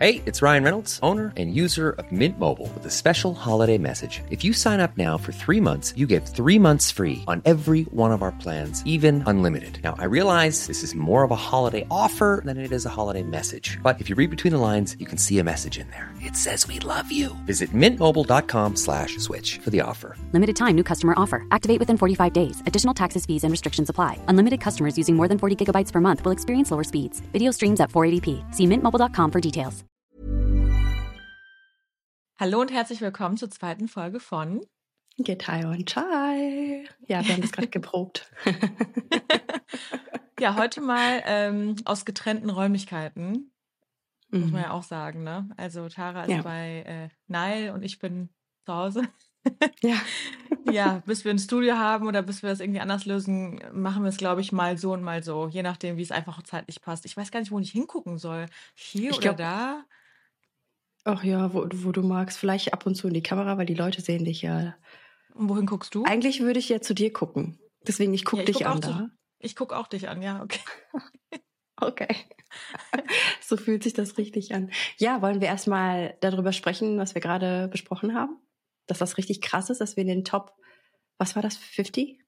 Hey, it's Ryan Reynolds, owner and user of Mint Mobile with a special holiday message. If you sign up now for three months, you get three months free on every one of our plans, even unlimited. Now, I realize this is more of a holiday offer than it is a holiday message. But if you read between the lines, you can see a message in there. It says we love you. Visit mintmobile.com slash switch for the offer. Limited time new customer offer. Activate within 45 days. Additional taxes, fees, and restrictions apply. Unlimited customers using more than 40 gigabytes per month will experience lower speeds. Video streams at 480p. See mintmobile.com for details. Hallo und herzlich willkommen zur zweiten Folge von Getai und Chai. Ja, wir haben es gerade geprobt. ja, heute mal ähm, aus getrennten Räumlichkeiten. Muss man Mhm. ja auch sagen, ne? Also Tara ist Ja. bei äh, Nile und ich bin zu Hause. Ja. ja, bis wir ein Studio haben oder bis wir das irgendwie anders lösen, machen wir es, glaube ich, mal so und mal so. Je nachdem, wie es einfach zeitlich passt. Ich weiß gar nicht, wo ich hingucken soll. Hier Ich oder glaub- da? Ach ja, wo, wo du magst, vielleicht ab und zu in die Kamera, weil die Leute sehen dich ja. Und wohin guckst du? Eigentlich würde ich ja zu dir gucken. Deswegen, ich gucke Ja, ich dich guck auch an zu- da. Ich gucke auch dich an, ja, okay. Okay. so fühlt sich das richtig an. Ja, wollen wir erstmal darüber sprechen, was wir gerade besprochen haben? Dass das richtig krass ist, dass wir in den Top, was war das, 50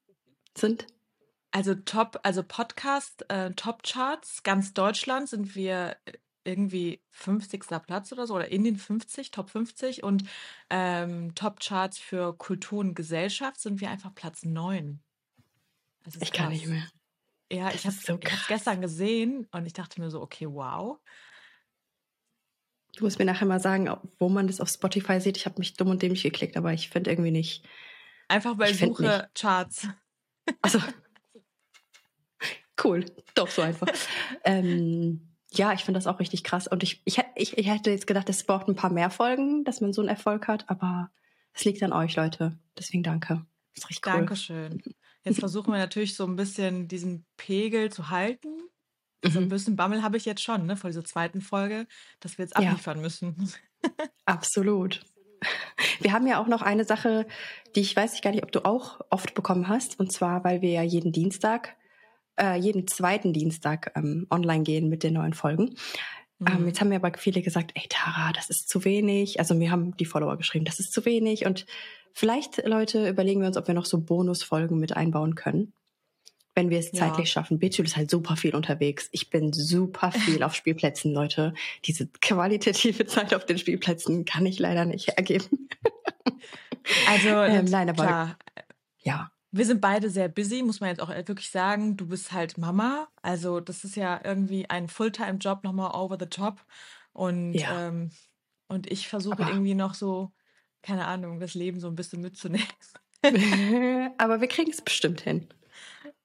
sind? Also Top, also Podcast, äh, Top Charts, ganz Deutschland sind wir äh, irgendwie 50. Platz oder so oder in den 50, Top 50 und ähm, Top Charts für Kultur und Gesellschaft sind wir einfach Platz 9. Das ist Ich kann krass. nicht mehr. Ja, Das ich habe so es gestern gesehen und ich dachte mir so, okay, wow. Du musst mir nachher mal sagen, wo man das auf Spotify sieht. Ich habe mich dumm und dämlich geklickt, aber ich finde irgendwie nicht. Einfach bei Ich Suche Charts. Also, cool, doch so einfach. ähm, ja, ich finde das auch richtig krass. Und ich, ich, ich, ich hätte jetzt gedacht, es braucht ein paar mehr Folgen, dass man so einen Erfolg hat, aber es liegt an euch, Leute. Deswegen danke. Das ist richtig cool. Dankeschön. Jetzt versuchen wir natürlich so ein bisschen diesen Pegel zu halten. So ein Mhm, bisschen Bammel habe ich jetzt schon, ne, vor dieser zweiten Folge, dass wir jetzt Ja. abliefern müssen. absolut. Wir haben ja auch noch eine Sache, die ich weiß gar nicht, ob du auch oft bekommen hast. Und zwar, weil wir ja jeden Dienstag, äh, jeden zweiten Dienstag ähm, online gehen mit den neuen Folgen. Ähm, Mhm. jetzt haben mir aber viele gesagt, ey Tara, das ist zu wenig. Also mir haben die Follower geschrieben, das ist zu wenig. Und vielleicht, Leute, überlegen wir uns, ob wir noch so Bonusfolgen mit einbauen können. Wenn wir es Ja. zeitlich schaffen. Betül ist halt super viel unterwegs. Ich bin super viel auf Spielplätzen, Leute. Diese qualitative Zeit auf den Spielplätzen kann ich leider nicht ergeben. Also, Ähm, nein, aber- klar, Ja, wir sind beide sehr busy, muss man jetzt auch wirklich sagen. Du bist halt Mama. Also, das ist ja irgendwie ein Fulltime-Job nochmal over the top. Und, Ja. ähm, und ich versuche irgendwie noch so, keine Ahnung, das Leben so ein bisschen mitzunehmen. aber wir kriegen es bestimmt hin.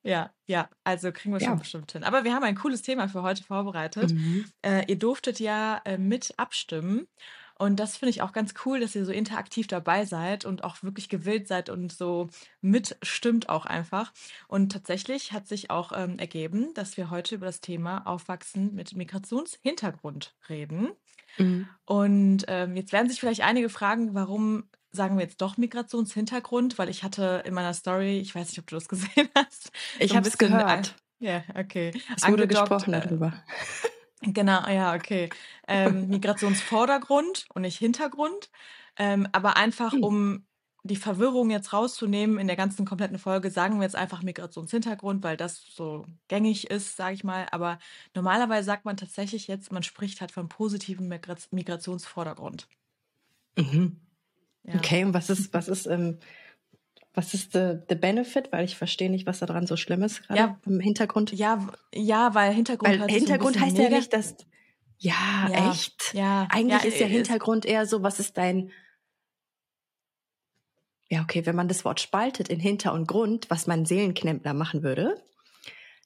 Ja, ja, also kriegen wir Ja. schon bestimmt hin. Aber wir haben ein cooles Thema für heute vorbereitet. Mhm. Äh, ihr durftet ja äh, mit abstimmen. Und das finde ich auch ganz cool, dass ihr so interaktiv dabei seid und auch wirklich gewillt seid und so mitstimmt auch einfach. Und tatsächlich hat sich auch ähm, ergeben, dass wir heute über das Thema Aufwachsen mit Migrationshintergrund reden. Mhm. Und ähm, jetzt werden sich vielleicht einige fragen, warum sagen wir jetzt doch Migrationshintergrund? Weil ich hatte in meiner Story, ich weiß nicht, ob du das gesehen hast. Ich so habe es gehört. Ja, okay. Es wurde angedockt, gesprochen äh, darüber. Genau, ja, okay. Ähm, Migrationsvordergrund und nicht Hintergrund. Ähm, aber einfach, Hm. um die Verwirrung jetzt rauszunehmen in der ganzen kompletten Folge, sagen wir jetzt einfach Migrationshintergrund, weil das so gängig ist, sage ich mal. Aber normalerweise sagt man tatsächlich jetzt, man spricht halt von positivem Migra Migrationsvordergrund. Mhm. Ja. Okay, und was ist, was ist, ähm, was ist the, the benefit? Weil ich verstehe nicht, was da dran so schlimm ist gerade Ja. im Hintergrund. Ja, ja, weil Hintergrund Weil Hintergrund heißt ja nicht, dass. Ja, Ja, echt. Ja, Eigentlich ja, ist ja äh, Hintergrund eher so, was ist dein. Ja, okay, wenn man das Wort spaltet in Hinter und Grund, was mein Seelenknempler machen würde,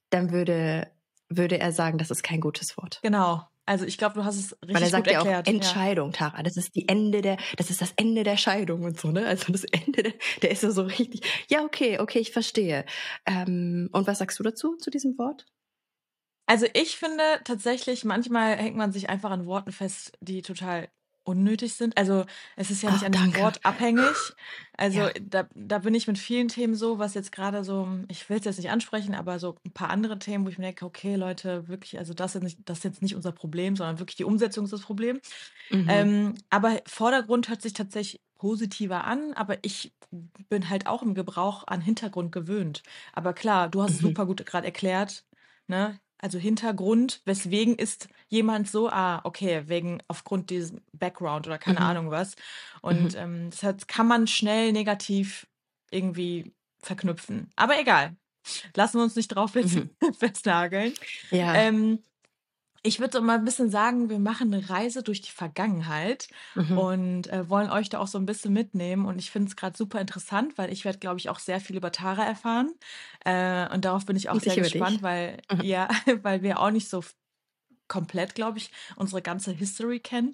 dann würde, würde er sagen, das ist kein gutes Wort. Genau. Also ich glaube, du hast es richtig Weil er sagt gut ja auch erklärt. Entscheidung, Tara. Das ist die Ende der, das ist das Ende der Scheidung und so, ne? Also das Ende der, der ist so, so richtig. Ja, okay, okay, ich verstehe. Ähm, und was sagst du dazu, zu diesem Wort? Also ich finde tatsächlich, manchmal hängt man sich einfach an Worten fest, die total unnötig sind. Also es ist ja nicht Oh, an dem. Wort abhängig. Also Ja. da, da bin ich mit vielen Themen so, was jetzt gerade so, ich will es jetzt nicht ansprechen, aber so ein paar andere Themen, wo ich mir denke, okay, Leute, wirklich, also das ist, nicht, das ist jetzt nicht unser Problem, sondern wirklich die Umsetzung ist das Problem. Mhm. Ähm, aber Vordergrund hört sich tatsächlich positiver an, aber ich bin halt auch im Gebrauch an Hintergrund gewöhnt. Aber klar, du hast es Mhm. super gut gerade erklärt, ne? Also Hintergrund, weswegen ist jemand so, ah, okay, wegen aufgrund dieses Background oder keine Mhm. Ahnung was. Und ähm, das hat, kann man schnell negativ irgendwie verknüpfen. Aber egal. Lassen wir uns nicht drauf Mhm. festnageln. Ja. Ähm, ich würde so mal ein bisschen sagen, wir machen eine Reise durch die Vergangenheit Mhm. und äh, wollen euch da auch so ein bisschen mitnehmen. Und ich finde es gerade super interessant, weil ich werde, glaube ich, auch sehr viel über Tara erfahren. Äh, und darauf bin ich auch ich sehr dich. gespannt, weil, Mhm. ja, weil wir auch nicht so komplett, glaube ich, unsere ganze History kennen.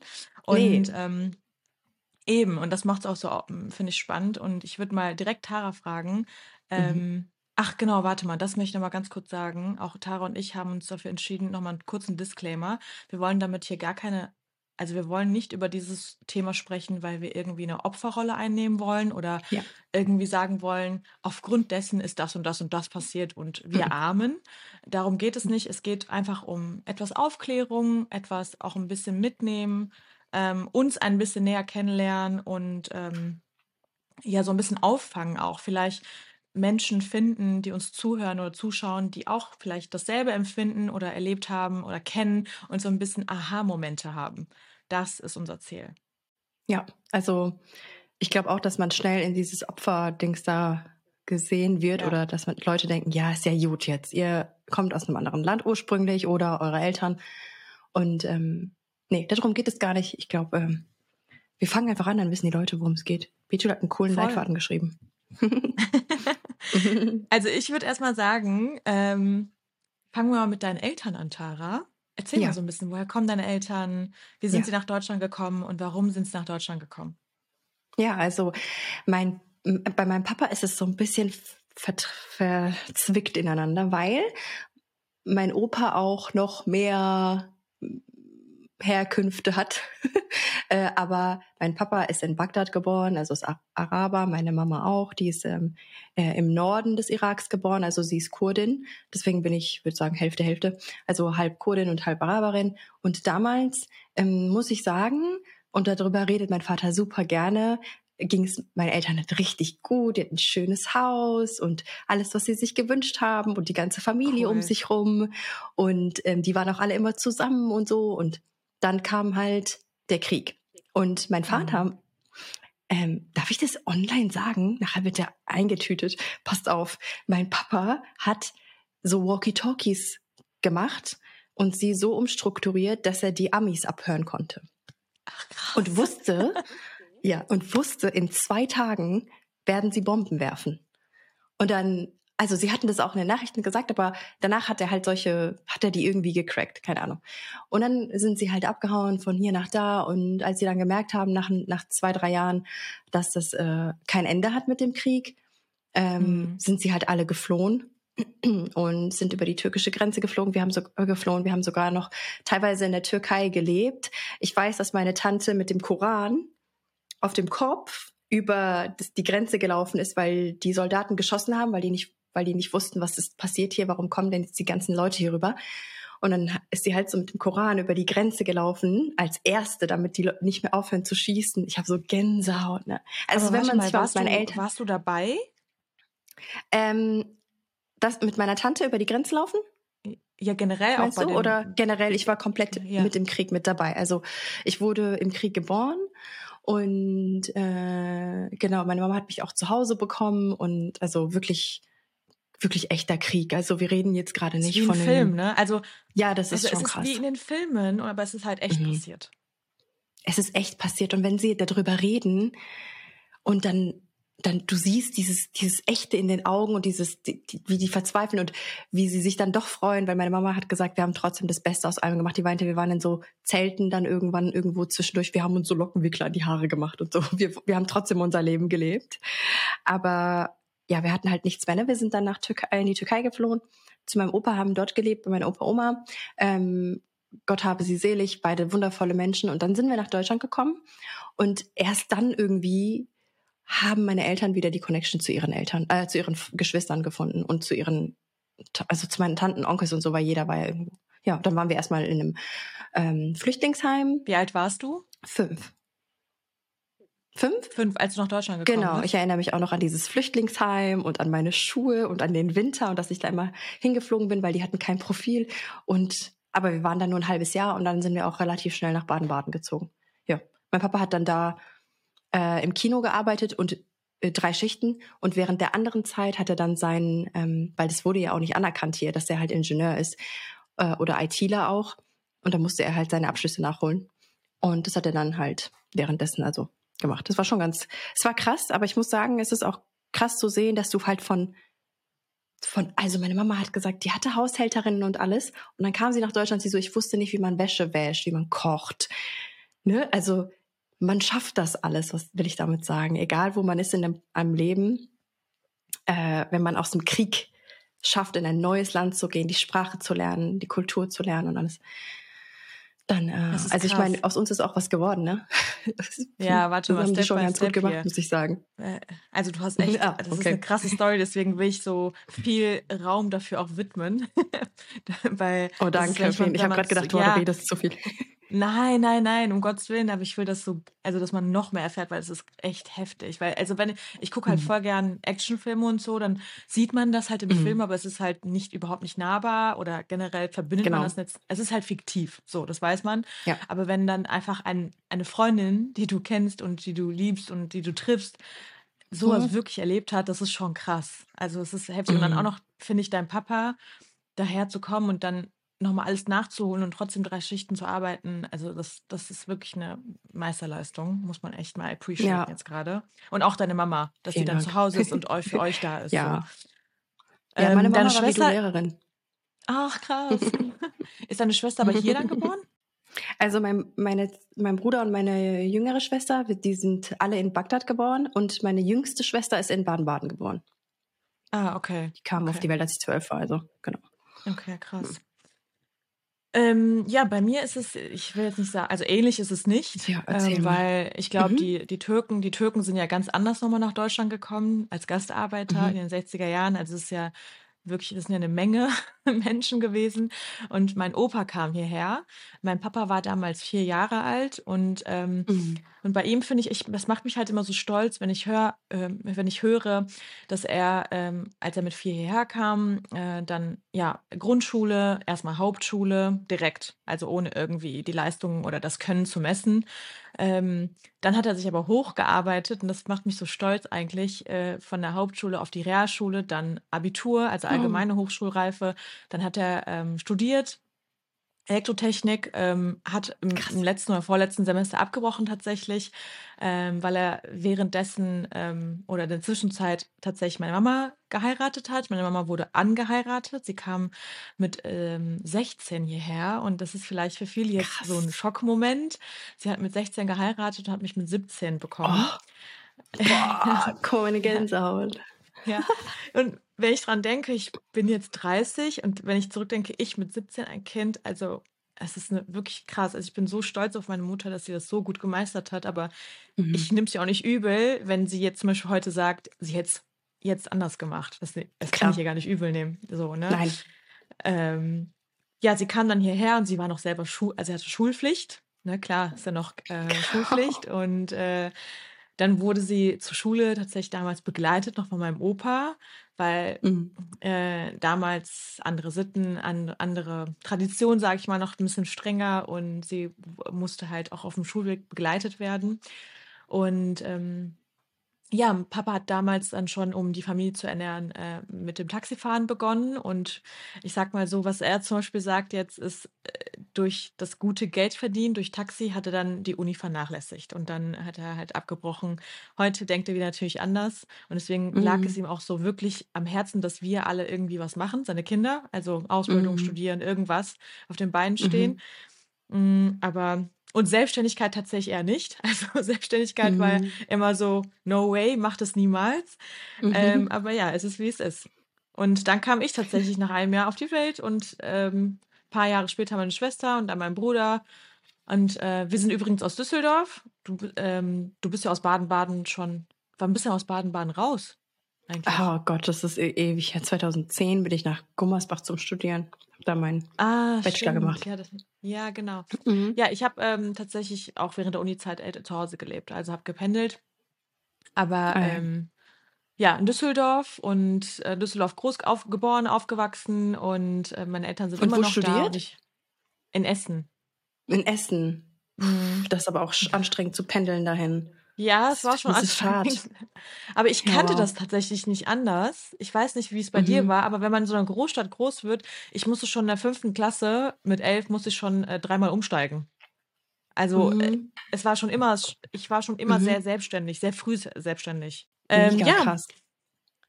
Nee. Und ähm, eben, und das macht es auch so, ähm, finde ich, spannend. Und ich würde mal direkt Tara fragen. Mhm. Ach genau, warte mal, das möchte ich noch mal ganz kurz sagen. Auch Tara und ich haben uns dafür entschieden, noch mal einen kurzen Disclaimer. Wir wollen damit hier gar keine, also wir wollen nicht über dieses Thema sprechen, weil wir irgendwie eine Opferrolle einnehmen wollen oder Ja. irgendwie sagen wollen, aufgrund dessen ist das und das und das passiert und wir Mhm. armen. Darum geht es nicht. Es geht einfach um etwas Aufklärung, etwas auch ein bisschen mitnehmen, ähm, uns ein bisschen näher kennenlernen und ähm, ja, so ein bisschen auffangen auch. Vielleicht Menschen finden, die uns zuhören oder zuschauen, die auch vielleicht dasselbe empfinden oder erlebt haben oder kennen und so ein bisschen Aha-Momente haben. Das ist unser Ziel. Ja, also ich glaube auch, dass man schnell in dieses Opferdings da gesehen wird Ja. oder dass man Leute denken, ja, ist ja gut jetzt. Ihr kommt aus einem anderen Land ursprünglich oder eure Eltern. Und ähm, nee, darum geht es gar nicht. Ich glaube, ähm, wir fangen einfach an, dann wissen die Leute, worum es geht. Pichu hat einen coolen Voll. Leitfaden geschrieben. Also ich würde erstmal sagen, ähm, fangen wir mal mit deinen Eltern an, Tara. Erzähl Ja. mal so ein bisschen, woher kommen deine Eltern? Wie sind Ja. sie nach Deutschland gekommen und warum sind sie nach Deutschland gekommen? Ja, also mein, bei meinem Papa ist es so ein bisschen ver verzwickt ineinander, weil mein Opa auch noch mehr Herkünfte hat. äh, aber mein Papa ist in Bagdad geboren, also ist Ar- Araber, meine Mama auch, die ist ähm, äh, im Norden des Iraks geboren, also sie ist Kurdin. Deswegen bin ich, würde sagen, Hälfte, Hälfte. Also halb Kurdin und halb Araberin. Und damals ähm, muss ich sagen, und darüber redet mein Vater super gerne, ging es meinen Eltern nicht richtig gut. Die hatten ein schönes Haus und alles, was sie sich gewünscht haben und die ganze Familie um Cool. sich rum. Und ähm, die waren auch alle immer zusammen und so. Und dann kam halt der Krieg. Und mein Vater, ähm, darf ich das online sagen? Nachher wird er eingetütet. Passt auf. Mein Papa hat so Walkie-Talkies gemacht und sie so umstrukturiert, dass er die Amis abhören konnte Ach krass. und wusste, ja, und wusste, in zwei Tagen werden sie Bomben werfen. Und dann, also sie hatten das auch in den Nachrichten gesagt, aber danach hat er halt solche, hat er die irgendwie gecrackt, keine Ahnung. Und dann sind sie halt abgehauen von hier nach da und als sie dann gemerkt haben, nach, nach zwei, drei Jahren, dass das äh, kein Ende hat mit dem Krieg, ähm, Mhm. sind sie halt alle geflohen und sind über die türkische Grenze geflogen. Wir haben so äh, geflohen, wir haben sogar noch teilweise in der Türkei gelebt. Ich weiß, dass meine Tante mit dem Koran auf dem Kopf über die Grenze gelaufen ist, weil die Soldaten geschossen haben, weil die nicht, weil die nicht wussten, was ist passiert hier, warum kommen denn jetzt die ganzen Leute hier rüber? Und dann ist sie halt so mit dem Koran über die Grenze gelaufen, als erste, damit die Leute nicht mehr aufhören zu schießen. Ich habe so Gänsehaut. Ne? Also Aber wenn man sich mal mit warst, du, meinen Eltern... warst du dabei? Ähm, das mit meiner Tante über die Grenze laufen? Ja, generell auch Meinst bei du? Oder generell, ich war komplett Ja. mit dem Krieg mit dabei. Also ich wurde im Krieg geboren und äh, genau, meine Mama hat mich auch zu Hause bekommen und also wirklich, wirklich echter Krieg. Also wir reden jetzt gerade ist nicht von Film, einem, ne? Also, Ja, das ist also schon es ist krass. wie in den Filmen, aber es ist halt echt Mhm. passiert. es ist echt passiert. Und wenn sie darüber reden und dann, dann du siehst dieses, dieses Echte in den Augen und dieses, die, die, wie die verzweifeln und wie sie sich dann doch freuen, weil meine Mama hat gesagt, wir haben trotzdem das Beste aus allem gemacht. Die weinte, wir waren in so Zelten dann irgendwann irgendwo zwischendurch. Wir haben uns so Lockenwickler an die Haare gemacht und so. Wir, wir haben trotzdem unser Leben gelebt. Aber ja, wir hatten halt nichts mehr. Ne? Wir sind dann nach Türkei, in die Türkei geflohen. Zu meinem Opa haben dort gelebt, bei meiner Opa Oma. Ähm, Gott habe sie selig, beide wundervolle Menschen. Und dann sind wir nach Deutschland gekommen und erst dann irgendwie haben meine Eltern wieder die Connection zu ihren Eltern, äh, zu ihren Geschwistern gefunden und zu ihren, also zu meinen Tanten, Onkels und so, weil jeder war ja irgendwo. Ja, dann waren wir erstmal in einem ähm, Flüchtlingsheim. Wie alt warst du? Fünf. Fünf? Fünf, als du nach Deutschland gekommen Genau, bist. ich erinnere mich auch noch an dieses Flüchtlingsheim und an meine Schuhe und an den Winter und dass ich da immer hingeflogen bin, weil die hatten kein Profil. Und aber wir waren da nur ein halbes Jahr und dann sind wir auch relativ schnell nach Baden-Baden gezogen. Ja, mein Papa hat dann da äh, im Kino gearbeitet und äh, drei Schichten und während der anderen Zeit hat er dann seinen, ähm, weil das wurde ja auch nicht anerkannt hier, dass er halt Ingenieur ist äh, oder ITler auch und da musste er halt seine Abschlüsse nachholen und das hat er dann halt währenddessen also gemacht. Das war schon ganz, es war krass, aber ich muss sagen, es ist auch krass zu sehen, dass du halt von von, also meine Mama hat gesagt, die hatte Haushälterinnen und alles. Und dann kam sie nach Deutschland, sie so, ich wusste nicht, wie man Wäsche wäscht, wie man kocht. Ne? Also man schafft das alles, was will ich damit sagen. Egal wo man ist in einem, Leben, äh, wenn man aus dem Krieg schafft, in ein neues Land zu gehen, die Sprache zu lernen, die Kultur zu lernen und alles. Dann, äh, Das ist also ich krass. meine, aus uns ist auch was geworden, ne? Ja, warte das mal, haben die schon ganz Step gut gemacht, hier. muss ich sagen. Äh, Also du hast echt, Ah, das ist eine krasse Story, deswegen will ich so viel Raum dafür auch widmen. Weil Oh, das ist, danke. wenn ich ich habe gerade gedacht, du ja, redest zu viel. Nein, nein, nein, um Gottes Willen, aber ich will das so, also dass man noch mehr erfährt, weil es ist echt heftig. Weil, also wenn ich gucke halt Mhm. voll gern Actionfilme und so, dann sieht man das halt im Mhm. Film, aber es ist halt nicht überhaupt nicht nahbar oder generell verbindet Genau. man das nicht. Es ist halt fiktiv, so, das weiß man. Ja. Aber wenn dann einfach ein, eine Freundin, die du kennst und die du liebst und die du triffst, sowas Mhm. wirklich erlebt hat, das ist schon krass. Also es ist heftig. Und dann Mhm. auch noch, finde ich, dein Papa daher zu kommen und dann nochmal alles nachzuholen und trotzdem drei Schichten zu arbeiten, also das, das ist wirklich eine Meisterleistung, muss man echt mal appreciaten Ja. jetzt gerade. Und auch deine Mama, dass Vielen die dann Dank. zu Hause ist und für euch da ist. Ja. So. Ja, Ähm, meine Mama deine war Schwester, Lehrerin. ach krass. ist deine Schwester aber hier dann geboren? Also mein, meine, mein Bruder und meine jüngere Schwester, die sind alle in Bagdad geboren und meine jüngste Schwester ist in Baden-Baden geboren. Ah, okay. Die kam auf Okay. die Welt, als ich zwölf war, also genau. Okay, krass. Ähm, ja, bei mir ist es, ich will jetzt nicht sagen, also ähnlich ist es nicht, Ja, ähm, weil ich glaube, Mhm. die, die Türken, die Türken sind ja ganz anders nochmal nach Deutschland gekommen als Gastarbeiter Mhm. in den 60er Jahren. Also es ist ja wirklich, das sind ja eine Menge Menschen gewesen. Und mein Opa kam hierher. Mein Papa war damals vier Jahre alt und ähm, Mhm. und bei ihm finde ich, ich, das macht mich halt immer so stolz, wenn ich höre, ähm, wenn ich höre, dass er, ähm, als er mit vier hierher kam, äh, dann ja Grundschule, erstmal Hauptschule direkt, also ohne irgendwie die Leistungen oder das Können zu messen. Ähm, dann hat er sich aber hochgearbeitet und das macht mich so stolz eigentlich äh, von der Hauptschule auf die Realschule, dann Abitur, also allgemeine Hochschulreife. Dann hat er ähm, studiert, Elektrotechnik, ähm, hat im, im letzten oder vorletzten Semester abgebrochen tatsächlich, ähm, weil er währenddessen ähm, oder in der Zwischenzeit tatsächlich meine Mama geheiratet hat. Meine Mama wurde angeheiratet. Sie kam mit ähm, 16 hierher und das ist vielleicht für viele jetzt Krass. so ein Schockmoment. Sie hat mit 16 geheiratet und hat mich mit 17 bekommen. Oh. Boah, komm in die Gänsehaut. Ja. Und wenn ich dran denke, ich bin jetzt 30 und wenn ich zurückdenke, ich mit 17 ein Kind, also es ist eine, wirklich krass. Also ich bin so stolz auf meine Mutter, dass sie das so gut gemeistert hat, aber Mhm. ich nehme es ihr auch nicht übel, wenn sie jetzt zum Beispiel heute sagt, sie hätte es jetzt anders gemacht. Das, das kann ich ihr gar nicht übel nehmen. So, ne? Nein. Ähm, ja, sie kam dann hierher und sie war noch selber Schul, also sie hatte Schulpflicht. Ne, klar, ist ja noch äh, Schulpflicht. und äh, dann wurde sie zur Schule tatsächlich damals begleitet, noch von meinem Opa, weil Mhm. äh, damals andere Sitten, an, andere Traditionen, sage ich mal, noch ein bisschen strenger und sie musste halt auch auf dem Schulweg begleitet werden. Und ähm, ja, Papa hat damals dann schon, um die Familie zu ernähren, äh, mit dem Taxifahren begonnen. Und ich sag mal so, was er zum Beispiel sagt jetzt, ist, äh, durch das gute Geld verdienen, durch Taxi, hat er dann die Uni vernachlässigt. Und dann hat er halt abgebrochen. Heute denkt er wieder natürlich anders. Und deswegen lag Mhm. es ihm auch so wirklich am Herzen, dass wir alle irgendwie was machen, seine Kinder, also Ausbildung, Mhm. studieren, irgendwas auf den Beinen stehen. Mm, Aber und Selbstständigkeit tatsächlich eher nicht. Also Selbstständigkeit war Mhm. immer so, no way, mach das niemals. Mhm. Ähm, aber ja, es ist wie es ist. Und dann kam ich tatsächlich nach einem Jahr auf die Welt und ähm, paar Jahre später meine Schwester und dann mein Bruder. Und äh, wir sind übrigens aus Düsseldorf. Du, ähm, du bist ja aus Baden-Baden schon. Wann bist du aus Baden-Baden raus? Eigentlich? Oh Gott, das ist e ewig. 2010 bin ich nach Gummersbach zum Studieren. Hab da meinen ah, Bachelor stimmt. gemacht. Ja, das, ja genau. Mhm. Ja, ich habe ähm, tatsächlich auch während der Uni-Zeit äh, zu Hause gelebt. Also habe gependelt. Aber ah, ja. Ähm, ja, in Düsseldorf und äh, Düsseldorf groß auf, geboren, aufgewachsen und äh, meine Eltern sind und immer noch studiert? da. In Essen. In Essen. Mhm. Das ist aber auch anstrengend zu pendeln dahin. Ja, es war schon anstrengend. Aber ich kannte ja. das tatsächlich nicht anders. Ich weiß nicht, wie es bei mhm. dir war, aber wenn man in so einer Großstadt groß wird, ich musste schon in der fünften Klasse mit elf musste ich schon äh, dreimal umsteigen. Also äh, mhm. es war schon immer, ich war schon immer mhm. sehr selbstständig, sehr früh selbstständig. Ähm, ja, krass.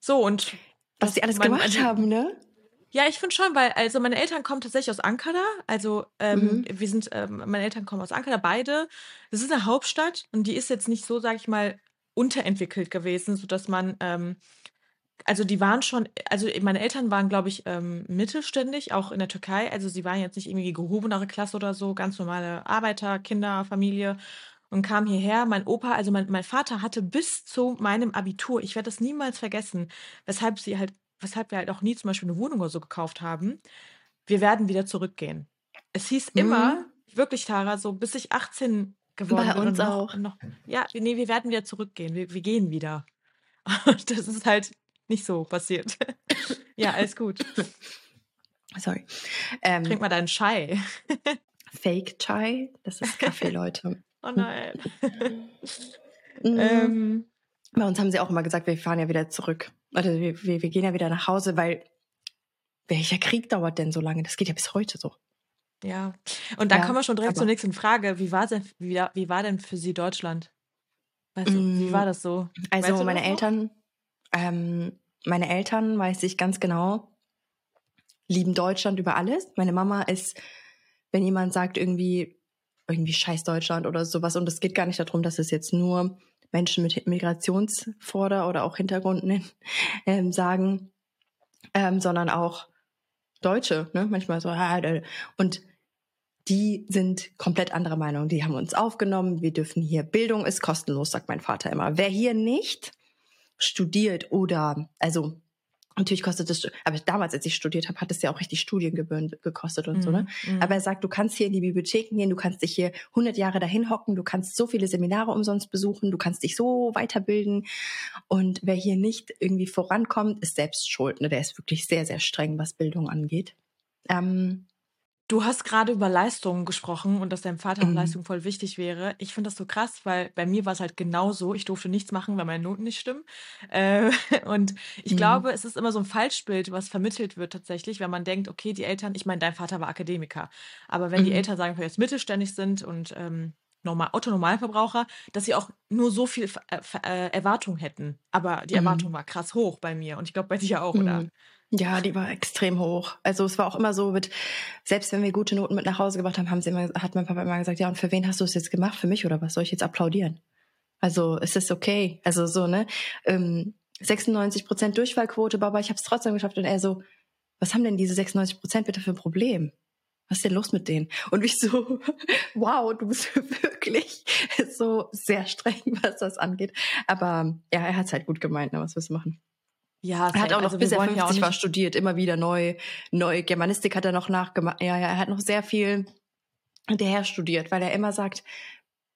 So und was sie alles gemacht haben, ne? Ja, ich finde schon, weil also meine Eltern kommen tatsächlich aus Ankara. Also ähm, mhm. wir sind, ähm, meine Eltern kommen aus Ankara, beide. Das ist eine Hauptstadt und die ist jetzt nicht so, sag ich mal, unterentwickelt gewesen, sodass man, ähm, also die waren schon, also meine Eltern waren, glaube ich, ähm, mittelständig, auch in der Türkei. Also sie waren jetzt nicht irgendwie gehobenere Klasse oder so, ganz normale Arbeiter, Kinder, Familie und kam hierher. Mein Opa, also mein, mein Vater hatte bis zu meinem Abitur, ich werde das niemals vergessen, weshalb sie halt weshalb wir halt auch nie zum Beispiel eine Wohnung oder so gekauft haben, wir werden wieder zurückgehen. Es hieß mhm. immer, wirklich, Tara, so bis ich 18 geworden bin. Bei uns auch. Noch, ja, nee, wir werden wieder zurückgehen. Wir, wir gehen wieder. Und das ist halt nicht so passiert. ja, alles gut. Sorry. Ähm, Trink mal deinen Chai. Fake Chai, das ist Kaffee, Leute. oh nein. Mhm. ähm, bei uns haben sie auch immer gesagt, wir fahren ja wieder zurück. Also wir, wir, wir gehen ja wieder nach Hause, weil welcher Krieg dauert denn so lange? Das geht ja bis heute so. Ja, und da ja, kommen wir schon direkt zur nächsten Frage. Wie war, denn, wie, wie war denn für Sie Deutschland? Weißt du, wie mm, war das so? Also weißt du meine Eltern, ähm, meine Eltern, weiß ich ganz genau, lieben Deutschland über alles. Meine Mama ist, wenn jemand sagt irgendwie, irgendwie scheiß Deutschland oder sowas, und es geht gar nicht darum, dass es jetzt nur Menschen mit Migrationsvorder- oder auch Hintergrund ähm, sagen, ähm, sondern auch Deutsche, ne? manchmal so. Und die sind komplett anderer Meinung. Die haben uns aufgenommen. Wir dürfen hier, Bildung ist kostenlos, sagt mein Vater immer. Wer hier nicht studiert oder, also Natürlich kostet es, aber damals, als ich studiert habe, hat es ja auch richtig Studiengebühren gekostet und mhm. so, ne? Mhm. Aber er sagt, du kannst hier in die Bibliotheken gehen, du kannst dich hier 100 Jahre dahin hocken, du kannst so viele Seminare umsonst besuchen, du kannst dich so weiterbilden. Und wer hier nicht irgendwie vorankommt, ist selbst schuld, ne? Der ist wirklich sehr, sehr streng, was Bildung angeht. Ähm, Du hast gerade über Leistungen gesprochen und dass deinem Vater mhm. Leistung voll wichtig wäre. Ich finde das so krass, weil bei mir war es halt genauso. Ich durfte nichts machen, weil meine Noten nicht stimmen. Äh, und ich mhm. glaube, es ist immer so ein Falschbild, was vermittelt wird tatsächlich, wenn man denkt, okay, die Eltern, ich meine, dein Vater war Akademiker, aber wenn mhm. die Eltern sagen, wir jetzt mittelständig sind und ähm, normal, Otto-Normalverbraucher, dass sie auch nur so viel äh, äh, Erwartung hätten. Aber die mhm. Erwartung war krass hoch bei mir und ich glaube bei dir auch, oder? Ja, die war extrem hoch. Also es war auch immer so mit, selbst wenn wir gute Noten mit nach Hause gebracht haben, haben sie immer, hat mein Papa immer gesagt, ja, und für wen hast du es jetzt gemacht? Für mich oder was? Soll ich jetzt applaudieren? Also es ist okay. Also so, ne? Ähm, 96 Prozent Durchfallquote, Baba, ich habe es trotzdem geschafft. Und er so, was haben denn diese 96 Prozent bitte für ein Problem? Was ist denn los mit denen? Und ich so, wow, du bist wirklich so sehr streng, was das angeht. Aber ja, er hat es halt gut gemeint, ne? was willst du machen? Ja, er hat auch noch also bis er 50 ja war studiert, immer wieder neu, neu. Germanistik hat er noch nachgemacht. Ja, ja, er hat noch sehr viel hinterher studiert, weil er immer sagt,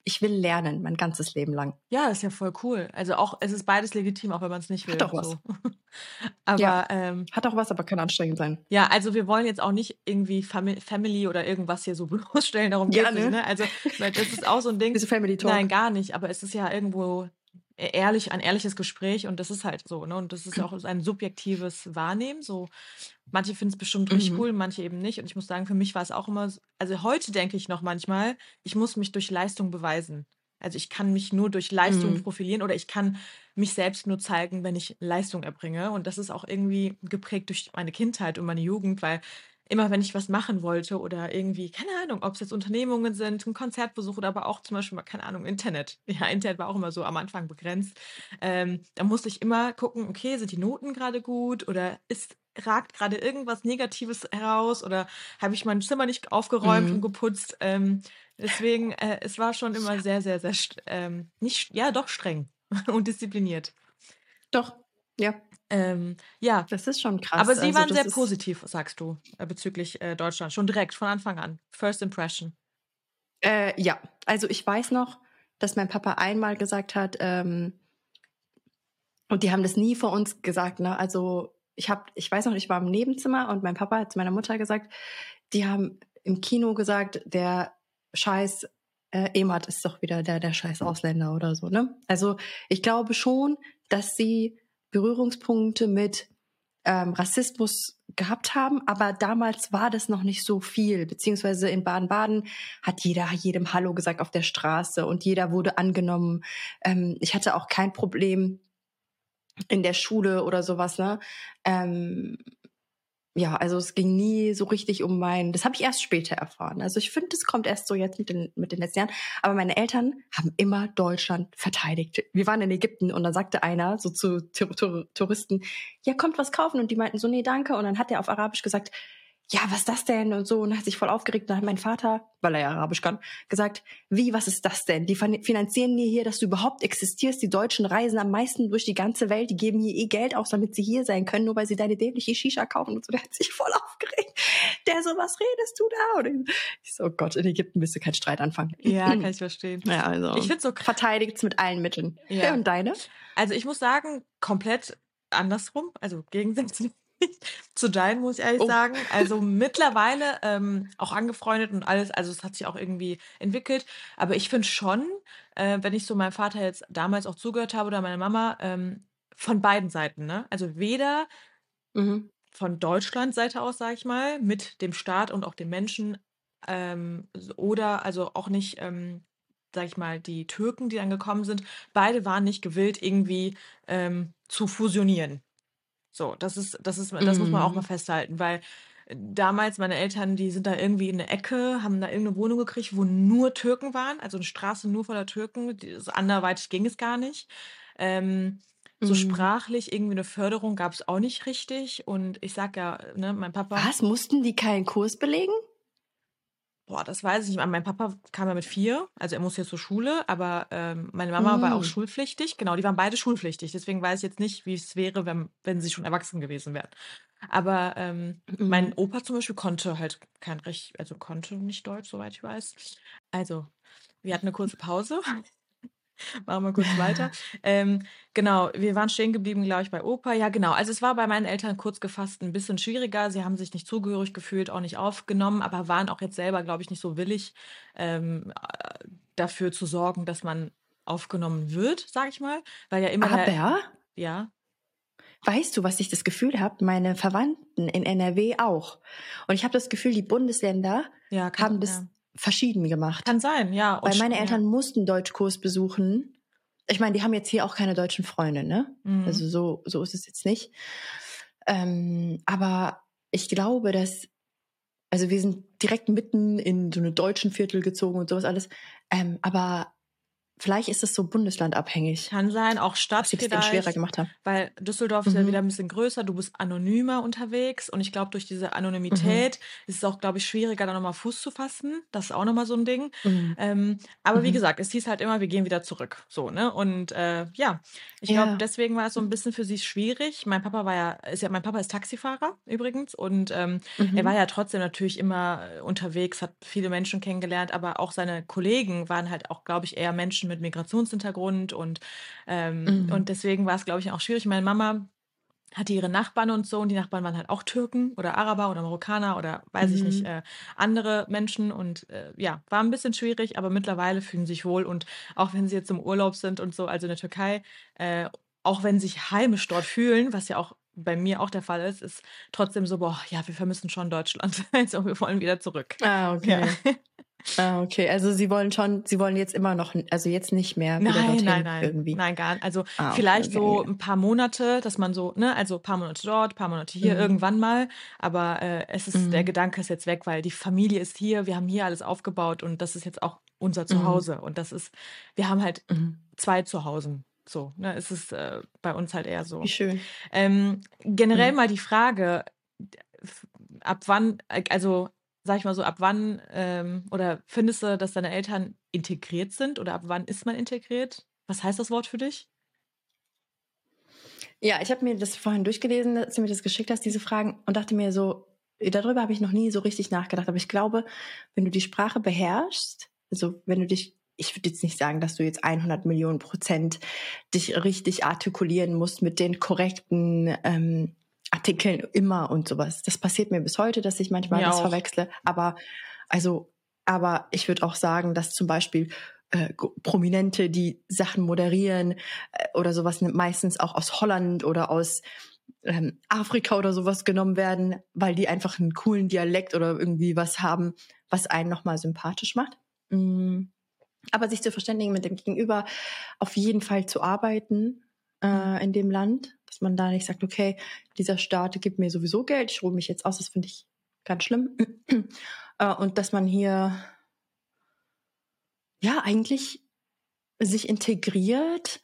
ich will lernen, mein ganzes Leben lang. Ja, ist ja voll cool. Also auch, es ist beides legitim, auch wenn man es nicht will. Hat auch was. So. aber ja, ähm, hat auch was, aber kann anstrengend sein. Ja, also wir wollen jetzt auch nicht irgendwie Family oder irgendwas hier so bloßstellen, darum geht ja, ne? ne? Also das ist auch so ein Ding. Diese Family Talk. Nein, gar nicht. Aber es ist ja irgendwo ehrlich, ein ehrliches Gespräch und das ist halt so, ne? Und das ist auch ein subjektives Wahrnehmen. So, manche finden es bestimmt richtig mhm. cool, manche eben nicht. Und ich muss sagen, für mich war es auch immer, also heute denke ich noch manchmal, ich muss mich durch Leistung beweisen. Also ich kann mich nur durch Leistung mhm. profilieren oder ich kann mich selbst nur zeigen, wenn ich Leistung erbringe. Und das ist auch irgendwie geprägt durch meine Kindheit und meine Jugend, weil immer wenn ich was machen wollte oder irgendwie, keine Ahnung, ob es jetzt Unternehmungen sind, ein Konzertbesuch oder aber auch zum Beispiel mal, keine Ahnung, Internet. Ja, Internet war auch immer so am Anfang begrenzt. Ähm, da musste ich immer gucken, okay, sind die Noten gerade gut oder ist ragt gerade irgendwas Negatives heraus oder habe ich mein Zimmer nicht aufgeräumt Mhm. und geputzt. Ähm, deswegen, äh, es war schon immer sehr, sehr, sehr, ähm, nicht, ja, doch streng und diszipliniert. Doch, ja, Ähm, ja, das ist schon krass. aber Sie Also waren sehr positiv, sagst du, äh, bezüglich äh, Deutschland, schon direkt von Anfang an. First Impression. Äh, ja, also ich weiß noch, dass mein Papa einmal gesagt hat, ähm, und die haben das nie vor uns gesagt, ne? Also ich habe, ich weiß noch, ich war im Nebenzimmer und mein Papa hat zu meiner Mutter gesagt, die haben im Kino gesagt, der Scheiß äh, Emat ist doch wieder der, der Scheiß Ausländer oder so, ne? Also ich glaube schon, dass sie Berührungspunkte mit ähm, Rassismus gehabt haben, aber damals war das noch nicht so viel, beziehungsweise in Baden-Baden hat jeder jedem Hallo gesagt auf der Straße und jeder wurde angenommen. Ähm, ich hatte auch kein Problem in der Schule oder sowas, ne? Ähm, ja, also es ging nie so richtig um mein, das habe ich erst später erfahren. Also ich finde, das kommt erst so jetzt mit den, mit den letzten Jahren. Aber meine Eltern haben immer Deutschland verteidigt. Wir waren in Ägypten und dann sagte einer so zu Touristen, ja, kommt was kaufen. Und die meinten so, nee, danke. Und dann hat er auf Arabisch gesagt, ja, was ist das denn? Und so, und hat sich voll aufgeregt. Und dann hat mein Vater, weil er ja Arabisch kann, gesagt, wie, was ist das denn? Die fin- finanzieren dir hier, dass du überhaupt existierst. Die Deutschen reisen am meisten durch die ganze Welt. Die geben hier eh Geld aus, damit sie hier sein können, nur weil sie deine dämliche Shisha kaufen. Und so, der hat sich voll aufgeregt. Der so, was redest du da? Und ich so, oh Gott, in Ägypten willst du keinen Streit anfangen. Ja, kann ich verstehen. Ja, also. Ich finde so krass. verteidigt mit allen Mitteln. Ja. Ja. Und deine? Also ich muss sagen, komplett andersrum, also gegensätzlich zu deinen, muss ich ehrlich Oh. sagen. Also mittlerweile ähm, auch angefreundet und alles, also es hat sich auch irgendwie entwickelt. Aber ich finde schon, äh, wenn ich so meinem Vater jetzt damals auch zugehört habe oder meiner Mama, ähm, von beiden Seiten, ne? Also weder Mhm. von Deutschland Seite aus, sage ich mal, mit dem Staat und auch den Menschen ähm, oder also auch nicht, ähm, sage ich mal, die Türken, die dann gekommen sind, beide waren nicht gewillt, irgendwie ähm, zu fusionieren. So, das ist, das ist, das muss man auch mal Mhm. festhalten, weil damals meine Eltern, die sind da irgendwie in der Ecke, haben da irgendeine Wohnung gekriegt, wo nur Türken waren, also eine Straße nur voller Türken, anderweitig ging es gar nicht. Ähm, so Mhm. sprachlich irgendwie eine Förderung gab es auch nicht richtig. Und ich sag ja, ne, mein Papa, Was? Mussten die keinen Kurs belegen? Boah, das weiß ich nicht. Mein Papa kam ja mit vier, also er muss jetzt zur Schule, aber ähm, meine Mama war auch Mm. schulpflichtig. Genau, die waren beide schulpflichtig. Deswegen weiß ich jetzt nicht, wie es wäre, wenn, wenn sie schon erwachsen gewesen wären. Aber ähm, mein Mhm. Opa zum Beispiel konnte halt kein Recht, also konnte nicht Deutsch, soweit ich weiß. Also, wir hatten eine kurze Pause. Machen wir kurz weiter. Ähm, genau, wir waren stehen geblieben, glaube ich, bei Opa. Ja, genau. Also es war bei meinen Eltern kurz gefasst ein bisschen schwieriger. Sie haben sich nicht zugehörig gefühlt, auch nicht aufgenommen, aber waren auch jetzt selber, glaube ich, nicht so willig, ähm, äh, dafür zu sorgen, dass man aufgenommen wird, sage ich mal. Weil ja immer der, Aber ja, weißt du, was ich das Gefühl habe? Meine Verwandten in NRW auch. Und ich habe das Gefühl, die Bundesländer ja, haben das ja. Verschieden gemacht. kann sein, ja. Und Weil meine Eltern mussten Deutschkurs besuchen. Ich meine, die haben jetzt hier auch keine deutschen Freunde, ne? Ja. Mhm. Also so, so ist es jetzt nicht. Ähm, aber ich glaube, dass, also wir sind direkt mitten in so eine deutschen Viertel gezogen und sowas alles. Ähm, aber vielleicht ist es so bundeslandabhängig, kann sein, auch Stadt was sie vielleicht. schwerer gemacht haben. Weil Düsseldorf ist ja Mhm. wieder ein bisschen größer, du bist anonymer unterwegs und ich glaube, durch diese Mhm. Anonymität ist es auch, glaube ich, schwieriger, da nochmal Fuß zu fassen. Das ist auch nochmal so ein Ding. Mhm. Ähm, aber wie Mhm. gesagt, es hieß halt immer, wir gehen wieder zurück. So, ne? Und äh, ja, ich glaube, Ja. deswegen war es so ein bisschen für sie schwierig. Mein Papa war ja, ist ja, mein Papa ist Taxifahrer übrigens und ähm, er war Mhm. ja trotzdem natürlich immer äh, unterwegs, hat viele Menschen kennengelernt, aber auch seine Kollegen waren halt auch, glaube ich, eher Menschen mit Migrationshintergrund und, ähm, Mhm. und deswegen war es, glaube ich, auch schwierig. Meine Mama hatte ihre Nachbarn und so und die Nachbarn waren halt auch Türken oder Araber oder Marokkaner oder weiß ich nicht, Mhm. äh, andere Menschen und äh, ja, war ein bisschen schwierig, aber mittlerweile fühlen sie sich wohl und auch wenn sie jetzt im Urlaub sind und so, also in der Türkei, äh, auch wenn sie sich heimisch dort fühlen, was ja auch bei mir auch der Fall ist, ist trotzdem so, boah, ja, wir vermissen schon Deutschland. Also wir wollen wieder zurück. Ah, Ja. Okay. Ah, okay. Also sie wollen schon, sie wollen jetzt immer noch, also jetzt nicht mehr wieder Nein, dorthin nein, nein. irgendwie. Nein, gar nicht. Also Ah, okay, vielleicht so okay. ein paar Monate, dass man so, ne, also ein paar Monate dort, ein paar Monate hier, Mhm. irgendwann mal. Aber äh, es ist, der Mhm. Gedanke ist jetzt weg, weil die Familie ist hier, wir haben hier alles aufgebaut und das ist jetzt auch unser Mhm. Zuhause. Und das ist, wir haben halt Mhm. zwei Zuhausen. So, ne, ist es äh, bei uns halt eher so. Wie schön. Ähm, generell Mhm. mal die Frage, ab wann, also sag ich mal so, ab wann ähm, oder findest du, dass deine Eltern integriert sind oder ab wann ist man integriert? Was heißt das Wort für dich? Ja, ich habe mir das vorhin durchgelesen, als du mir das geschickt hast, diese Fragen, und dachte mir so, darüber habe ich noch nie so richtig nachgedacht. Aber ich glaube, wenn du die Sprache beherrschst, also wenn du dich, ich würde jetzt nicht sagen, dass du jetzt 100 Millionen Prozent dich richtig artikulieren musst mit den korrekten ähm, Artikeln immer und sowas. Das passiert mir bis heute, dass ich manchmal Mir das auch. verwechsle. Aber also, aber ich würde auch sagen, dass zum Beispiel äh, Prominente, die Sachen moderieren äh, oder sowas, ne, meistens auch aus Holland oder aus ähm, Afrika oder sowas genommen werden, weil die einfach einen coolen Dialekt oder irgendwie was haben, was einen nochmal sympathisch macht. Mm. Aber sich zu verständigen mit dem Gegenüber, auf jeden Fall zu arbeiten äh, in dem Land, dass man da nicht sagt, okay, dieser Staat gibt mir sowieso Geld, ich ruhe mich jetzt aus, das finde ich ganz schlimm. äh, und dass man hier ja eigentlich sich integriert,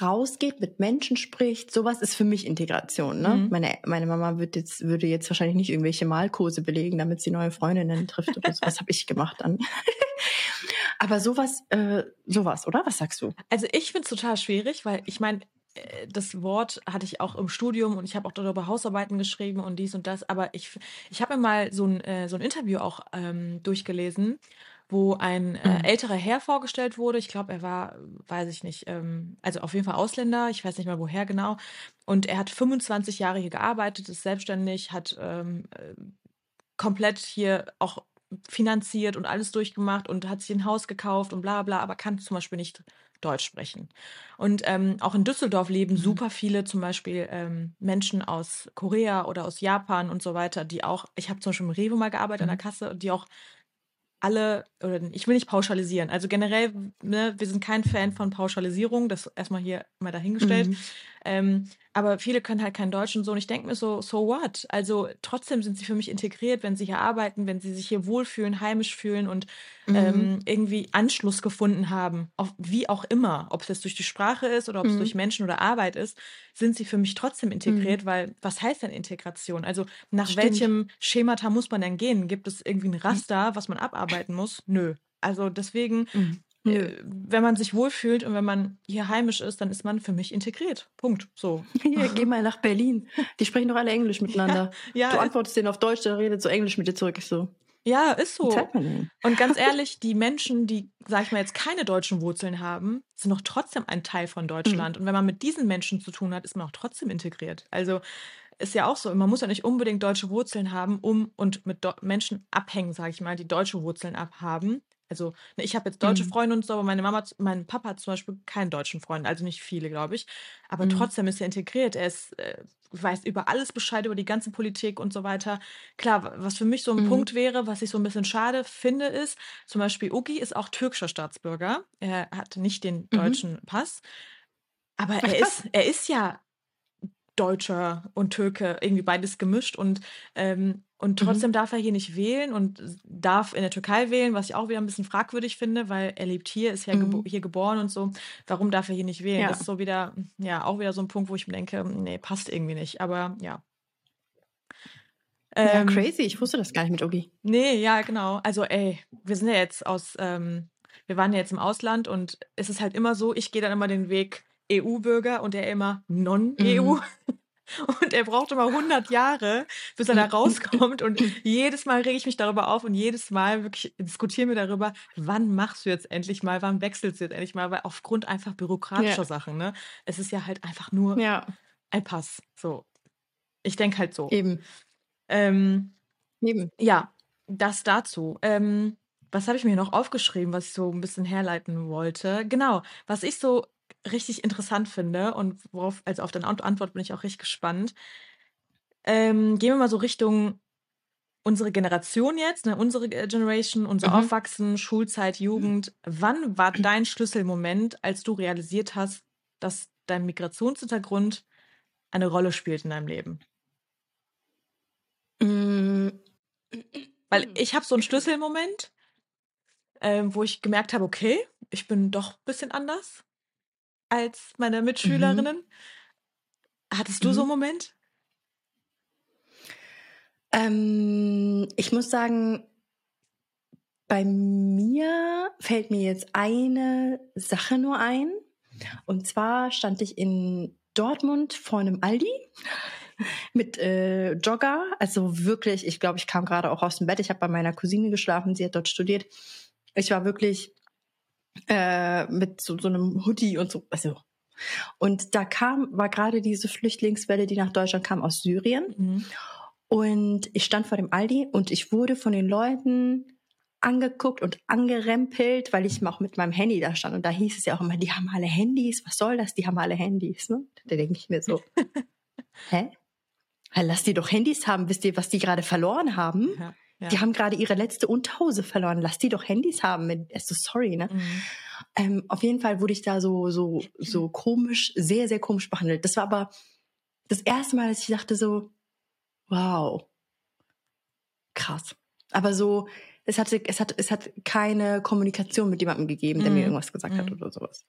rausgeht, mit Menschen spricht, sowas ist für mich Integration. Ne? Mhm. Meine, meine Mama wird jetzt, würde jetzt wahrscheinlich nicht irgendwelche Malkurse belegen, damit sie neue Freundinnen trifft oder sowas habe ich gemacht dann. Aber sowas, äh, sowas, oder? Was sagst du? Also ich finde es total schwierig, weil ich meine, das Wort hatte ich auch im Studium und ich habe auch darüber Hausarbeiten geschrieben und dies und das. Aber ich, ich habe mir mal so ein, äh, so ein Interview auch ähm, durchgelesen, wo ein äh, Mhm. älterer Herr vorgestellt wurde. Ich glaube, er war, weiß ich nicht, ähm, also auf jeden Fall Ausländer. Ich weiß nicht mal woher genau. Und er hat 25 Jahre hier gearbeitet, ist selbstständig, hat ähm, äh, komplett hier auch finanziert und alles durchgemacht und hat sich ein Haus gekauft und bla bla, aber kann zum Beispiel nicht Deutsch sprechen. Und ähm, auch in Düsseldorf leben Mhm. super viele zum Beispiel ähm, Menschen aus Korea oder aus Japan und so weiter, die auch, ich habe zum Beispiel im Rewe mal gearbeitet an der Mhm. Kasse, die auch alle, oder ich will nicht pauschalisieren. Also generell, ne, wir sind kein Fan von Pauschalisierung, das erstmal hier mal dahingestellt. Mhm. Ähm, aber viele können halt kein Deutsch und so. Und ich denke mir so, so what? Also trotzdem sind sie für mich integriert, wenn sie hier arbeiten, wenn sie sich hier wohlfühlen, heimisch fühlen und Mhm. ähm, irgendwie Anschluss gefunden haben, auf, wie auch immer, ob es jetzt durch die Sprache ist oder ob es Mhm. durch Menschen oder Arbeit ist, sind sie für mich trotzdem integriert, weil was heißt denn Integration? Also nach Stimmt. welchem Schemata muss man denn gehen? Gibt es irgendwie ein Raster, was man abarbeiten muss? Nö. Also deswegen, Mhm. Nö. äh, wenn man sich wohlfühlt und wenn man hier heimisch ist, dann ist man für mich integriert. Punkt. So. Hier, geh mal nach Berlin. Die sprechen doch alle Englisch miteinander. Ja, du ist- antwortest denen auf Deutsch, der redet so Englisch mit dir zurück. Ich so, Ja, ist so. Und ganz ehrlich, die Menschen, die, sag ich mal, jetzt keine deutschen Wurzeln haben, sind doch trotzdem ein Teil von Deutschland. Und wenn man mit diesen Menschen zu tun hat, ist man auch trotzdem integriert. Also ist ja auch so. Man muss ja nicht unbedingt deutsche Wurzeln haben, um und mit Deu- Menschen abhängen, sag ich mal, die deutsche Wurzeln abhaben. Also ne, ich habe jetzt deutsche Mhm. Freunde und so, aber meine Mama, mein Papa hat zum Beispiel keinen deutschen Freund, also nicht viele, glaube ich. Aber Mhm. trotzdem ist er integriert. Er ist, äh, weiß über alles Bescheid, über die ganze Politik und so weiter. Klar, wa- was für mich so ein Mhm. Punkt wäre, was ich so ein bisschen schade finde, ist, zum Beispiel Ugi ist auch türkischer Staatsbürger. Er hat nicht den Mhm. deutschen Pass. Aber Ach, er ist, er ist ja Deutscher und Türke, irgendwie beides gemischt und, ähm, und Mhm. trotzdem darf er hier nicht wählen und darf in der Türkei wählen, was ich auch wieder ein bisschen fragwürdig finde, weil er lebt hier, ist ja gebo Mhm. hier geboren und so. Warum darf er hier nicht wählen? Ja. Das ist so wieder, ja, auch wieder so ein Punkt, wo ich mir denke, nee, passt irgendwie nicht. Aber ja. Ja, Ähm, crazy. Ich wusste das gar nicht mit Ogi. Nee, ja, genau. Also, ey, wir sind ja jetzt aus, ähm, wir waren ja jetzt im Ausland und es ist halt immer so, ich gehe dann immer den Weg EU-Bürger und er immer Non-EU. Mhm. Und er braucht immer 100 Jahre, bis er da rauskommt. Und jedes Mal rege ich mich darüber auf und jedes Mal wirklich diskutieren wir darüber, wann machst du jetzt endlich mal, wann wechselst du jetzt endlich mal, weil aufgrund einfach bürokratischer Ja. Sachen, ne? Es ist ja halt einfach nur Ja, ein Pass. So. Ich denke halt so. eben. Ähm, Eben. ja, das dazu. Ähm, was habe ich mir noch aufgeschrieben, was ich so ein bisschen herleiten wollte? Genau, was ich so richtig interessant finde und worauf, also auf deine Ant- Antwort bin ich auch richtig gespannt. Ähm, gehen wir mal so Richtung unsere Generation jetzt, ne, unsere äh, Generation, unser Mhm. Aufwachsen, Schulzeit, Jugend. Wann war dein Schlüsselmoment, als du realisiert hast, dass dein Migrationshintergrund eine Rolle spielt in deinem Leben? Mm, Weil ich habe so einen Schlüsselmoment, ähm, wo ich gemerkt habe, okay, ich bin doch ein bisschen anders. Als meine Mitschülerinnen. Mhm. Hattest du mhm. so einen Moment? Ähm, ich muss sagen, bei mir fällt mir jetzt eine Sache nur ein. Und zwar stand ich in Dortmund vor einem Aldi mit äh, Jogger. Also wirklich, ich glaube, ich kam gerade auch aus dem Bett. Ich habe bei meiner Cousine geschlafen, sie hat dort studiert. Ich war wirklich äh, mit so, so einem Hoodie und so. Also und da kam, war gerade diese Flüchtlingswelle, die nach Deutschland kam aus Syrien. Mhm. Und ich stand vor dem Aldi und ich wurde von den Leuten angeguckt und angerempelt, weil ich auch mit meinem Handy da stand. Und da hieß es ja auch immer, die haben alle Handys. Was soll das? Die haben alle Handys. Ne? Da denke ich mir so, hä? Lass die doch Handys haben. Wisst ihr, was die gerade verloren haben? Ja, ja. Die haben gerade ihre letzte Unterhose verloren. Lass die doch Handys haben. Also sorry, ne? Mhm. Ähm, auf jeden Fall wurde ich da so, so, so komisch, sehr, sehr komisch behandelt. Das war aber das erste Mal, dass ich dachte so, wow, krass. Aber so, es hatte, es hat, es hat keine Kommunikation mit jemandem gegeben, der mm. mir mhm. irgendwas gesagt mm. hat mhm. oder sowas.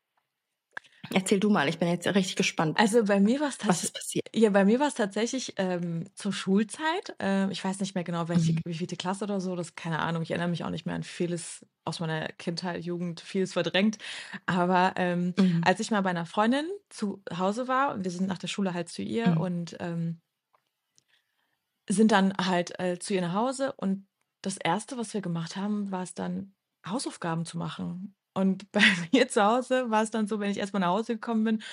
Erzähl du mal, ich bin jetzt richtig gespannt. Also bei mir war es tatsächlich. Ja, bei mir war es tatsächlich ähm, zur Schulzeit. Ähm, ich weiß nicht mehr genau, welche, mhm. wie viele Klasse oder so. Das keine Ahnung. Ich erinnere mich auch nicht mehr an vieles aus meiner Kindheit, Jugend, vieles verdrängt. Aber ähm, mhm. als ich mal bei einer Freundin zu Hause war, und wir sind nach der Schule halt zu ihr mhm. und ähm, sind dann halt äh, zu ihr nach Hause und das erste, was wir gemacht haben, war es dann Hausaufgaben zu machen. Und bei mir zu Hause war es dann so, wenn ich erstmal nach Hause gekommen bin,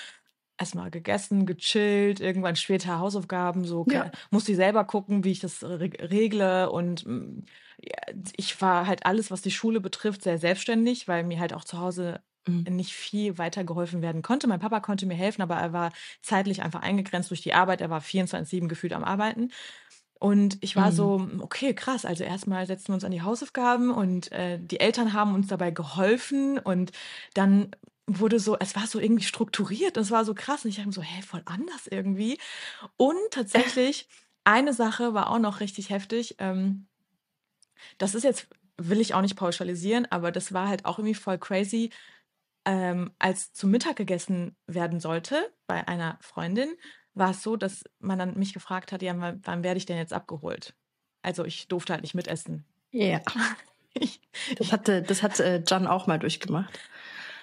erstmal gegessen, gechillt, irgendwann später Hausaufgaben, so ja. musste ich selber gucken, wie ich das regle und mm, ja, ich war halt alles, was die Schule betrifft, sehr selbstständig, weil mir halt auch zu Hause mhm. nicht viel weitergeholfen werden konnte. Mein Papa konnte mir helfen, aber er war zeitlich einfach eingegrenzt durch die Arbeit. Er war 24-7 gefühlt am Arbeiten. Und ich war mhm. so, okay, krass. Also erstmal setzen wir uns an die Hausaufgaben und äh, die Eltern haben uns dabei geholfen und dann wurde so, es war so irgendwie strukturiert, es war so krass. Und ich dachte so, hey, voll anders irgendwie. Und tatsächlich, eine Sache war auch noch richtig heftig. Ähm, das ist jetzt, will ich auch nicht pauschalisieren, aber das war halt auch irgendwie voll crazy. Ähm, als zu Mittag gegessen werden sollte bei einer Freundin, war es so, dass man dann mich gefragt hat, ja, wann, werde ich denn jetzt abgeholt? Also ich durfte halt nicht mitessen. Ja. das hatte, das hat äh, Jan auch mal durchgemacht.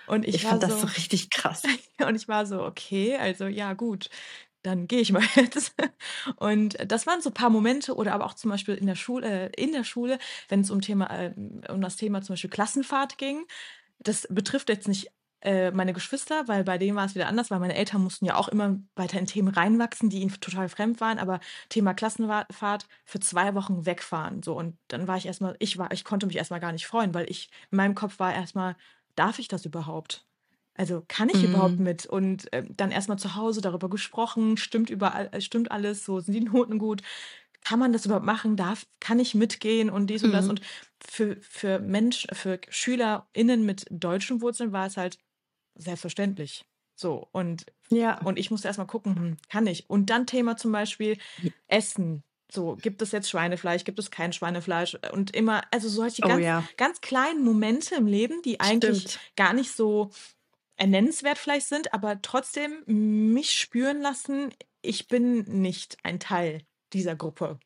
Und ich, ich fand so, das so richtig krass. Und ich war so, okay, also ja, gut, dann gehe ich mal jetzt. Und das waren so ein paar Momente oder aber auch zum Beispiel in der Schule, in der Schule, wenn es um Thema, äh, um das Thema zum Beispiel Klassenfahrt ging. Das betrifft jetzt nicht äh, meine Geschwister, weil bei denen war es wieder anders, weil meine Eltern mussten ja auch immer weiter in Themen reinwachsen, die ihnen total fremd waren, aber Thema Klassenfahrt für zwei Wochen wegfahren. So, und dann war ich erstmal, ich war, ich konnte mich erstmal gar nicht freuen, weil ich, in meinem Kopf war erstmal, darf ich das überhaupt? Also kann ich mhm. überhaupt mit? Und äh, dann erstmal zu Hause darüber gesprochen, stimmt überall, äh, stimmt alles, so sind die Noten gut, kann man das überhaupt machen? Darf, kann ich mitgehen und dies und das? Mhm. Und für, für Menschen, für SchülerInnen mit deutschen Wurzeln war es halt selbstverständlich. So, und, ja. und ich musste erstmal gucken, hm, kann ich. Und dann Thema zum Beispiel Essen. So, gibt es jetzt Schweinefleisch, gibt es kein Schweinefleisch? Und immer, also solche oh, ganz, ja. ganz kleinen Momente im Leben, die eigentlich Stimmt. gar nicht so ernennenswert vielleicht sind, aber trotzdem mich spüren lassen, ich bin nicht ein Teil dieser Gruppe.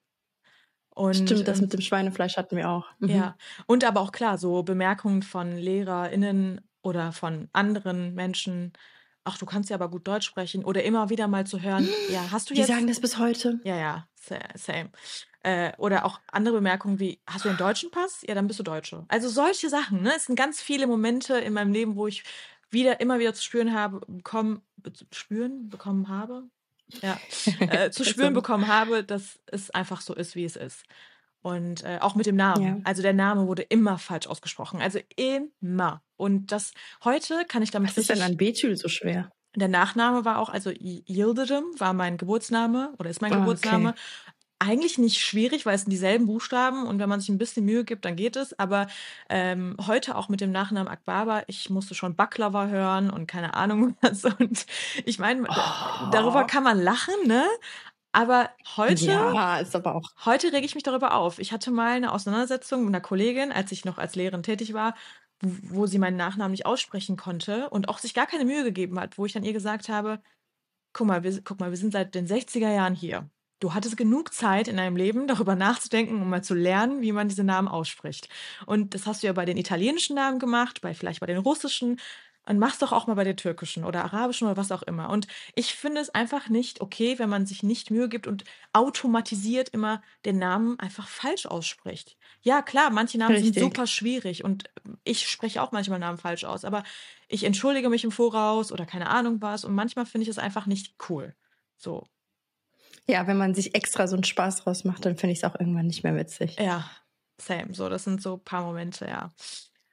Und, Stimmt, das ähm, mit dem Schweinefleisch hatten wir auch. Mhm. Ja, und aber auch klar, so Bemerkungen von LehrerInnen oder von anderen Menschen, ach, du kannst ja aber gut Deutsch sprechen oder immer wieder mal zu hören, ja, hast du jetzt... Die sagen das bis heute. Ja, ja, same. Äh, oder auch andere Bemerkungen wie, hast du einen deutschen Pass? Ja, dann bist du Deutsche. Also solche Sachen, ne? Es sind ganz viele Momente in meinem Leben, wo ich wieder, immer wieder zu spüren habe, bekommen, spüren, bekommen habe, ja, äh, zu spüren bekommen habe, dass es einfach so ist, wie es ist. Und äh, auch mit dem Namen. Ja. Also der Name wurde immer falsch ausgesprochen. Also immer. Und das heute kann ich damit. Was ist denn an Betül so schwer? Der Nachname war auch, also Yildirim war mein Geburtsname oder ist mein ah, Geburtsname. Okay. Eigentlich nicht schwierig, weil es sind dieselben Buchstaben und wenn man sich ein bisschen Mühe gibt, dann geht es. Aber ähm, heute auch mit dem Nachnamen Akbaba, ich musste schon Baklava hören und keine Ahnung was. Und ich meine, oh. darüber kann man lachen, ne? Aber heute, ja, ist aber auch. heute rege ich mich darüber auf. Ich hatte mal eine Auseinandersetzung mit einer Kollegin, als ich noch als Lehrerin tätig war. wo, sie meinen Nachnamen nicht aussprechen konnte und auch sich gar keine Mühe gegeben hat, wo ich dann ihr gesagt habe, guck mal, wir, guck mal, wir sind seit den 60er Jahren hier. Du hattest genug Zeit in deinem Leben, darüber nachzudenken, um mal zu lernen, wie man diese Namen ausspricht. Und das hast du ja bei den italienischen Namen gemacht, bei vielleicht bei den russischen. Und mach's doch auch mal bei den türkischen oder arabischen oder was auch immer. Und ich finde es einfach nicht okay, wenn man sich nicht Mühe gibt und automatisiert immer den Namen einfach falsch ausspricht. Ja, klar, manche Namen sind Richtig. super schwierig und ich spreche auch manchmal Namen falsch aus, aber ich entschuldige mich im Voraus oder keine Ahnung was und manchmal finde ich es einfach nicht cool. So, Ja, wenn man sich extra so einen Spaß draus macht, dann finde ich es auch irgendwann nicht mehr witzig. ja, same. So, das sind so ein paar Momente, ja.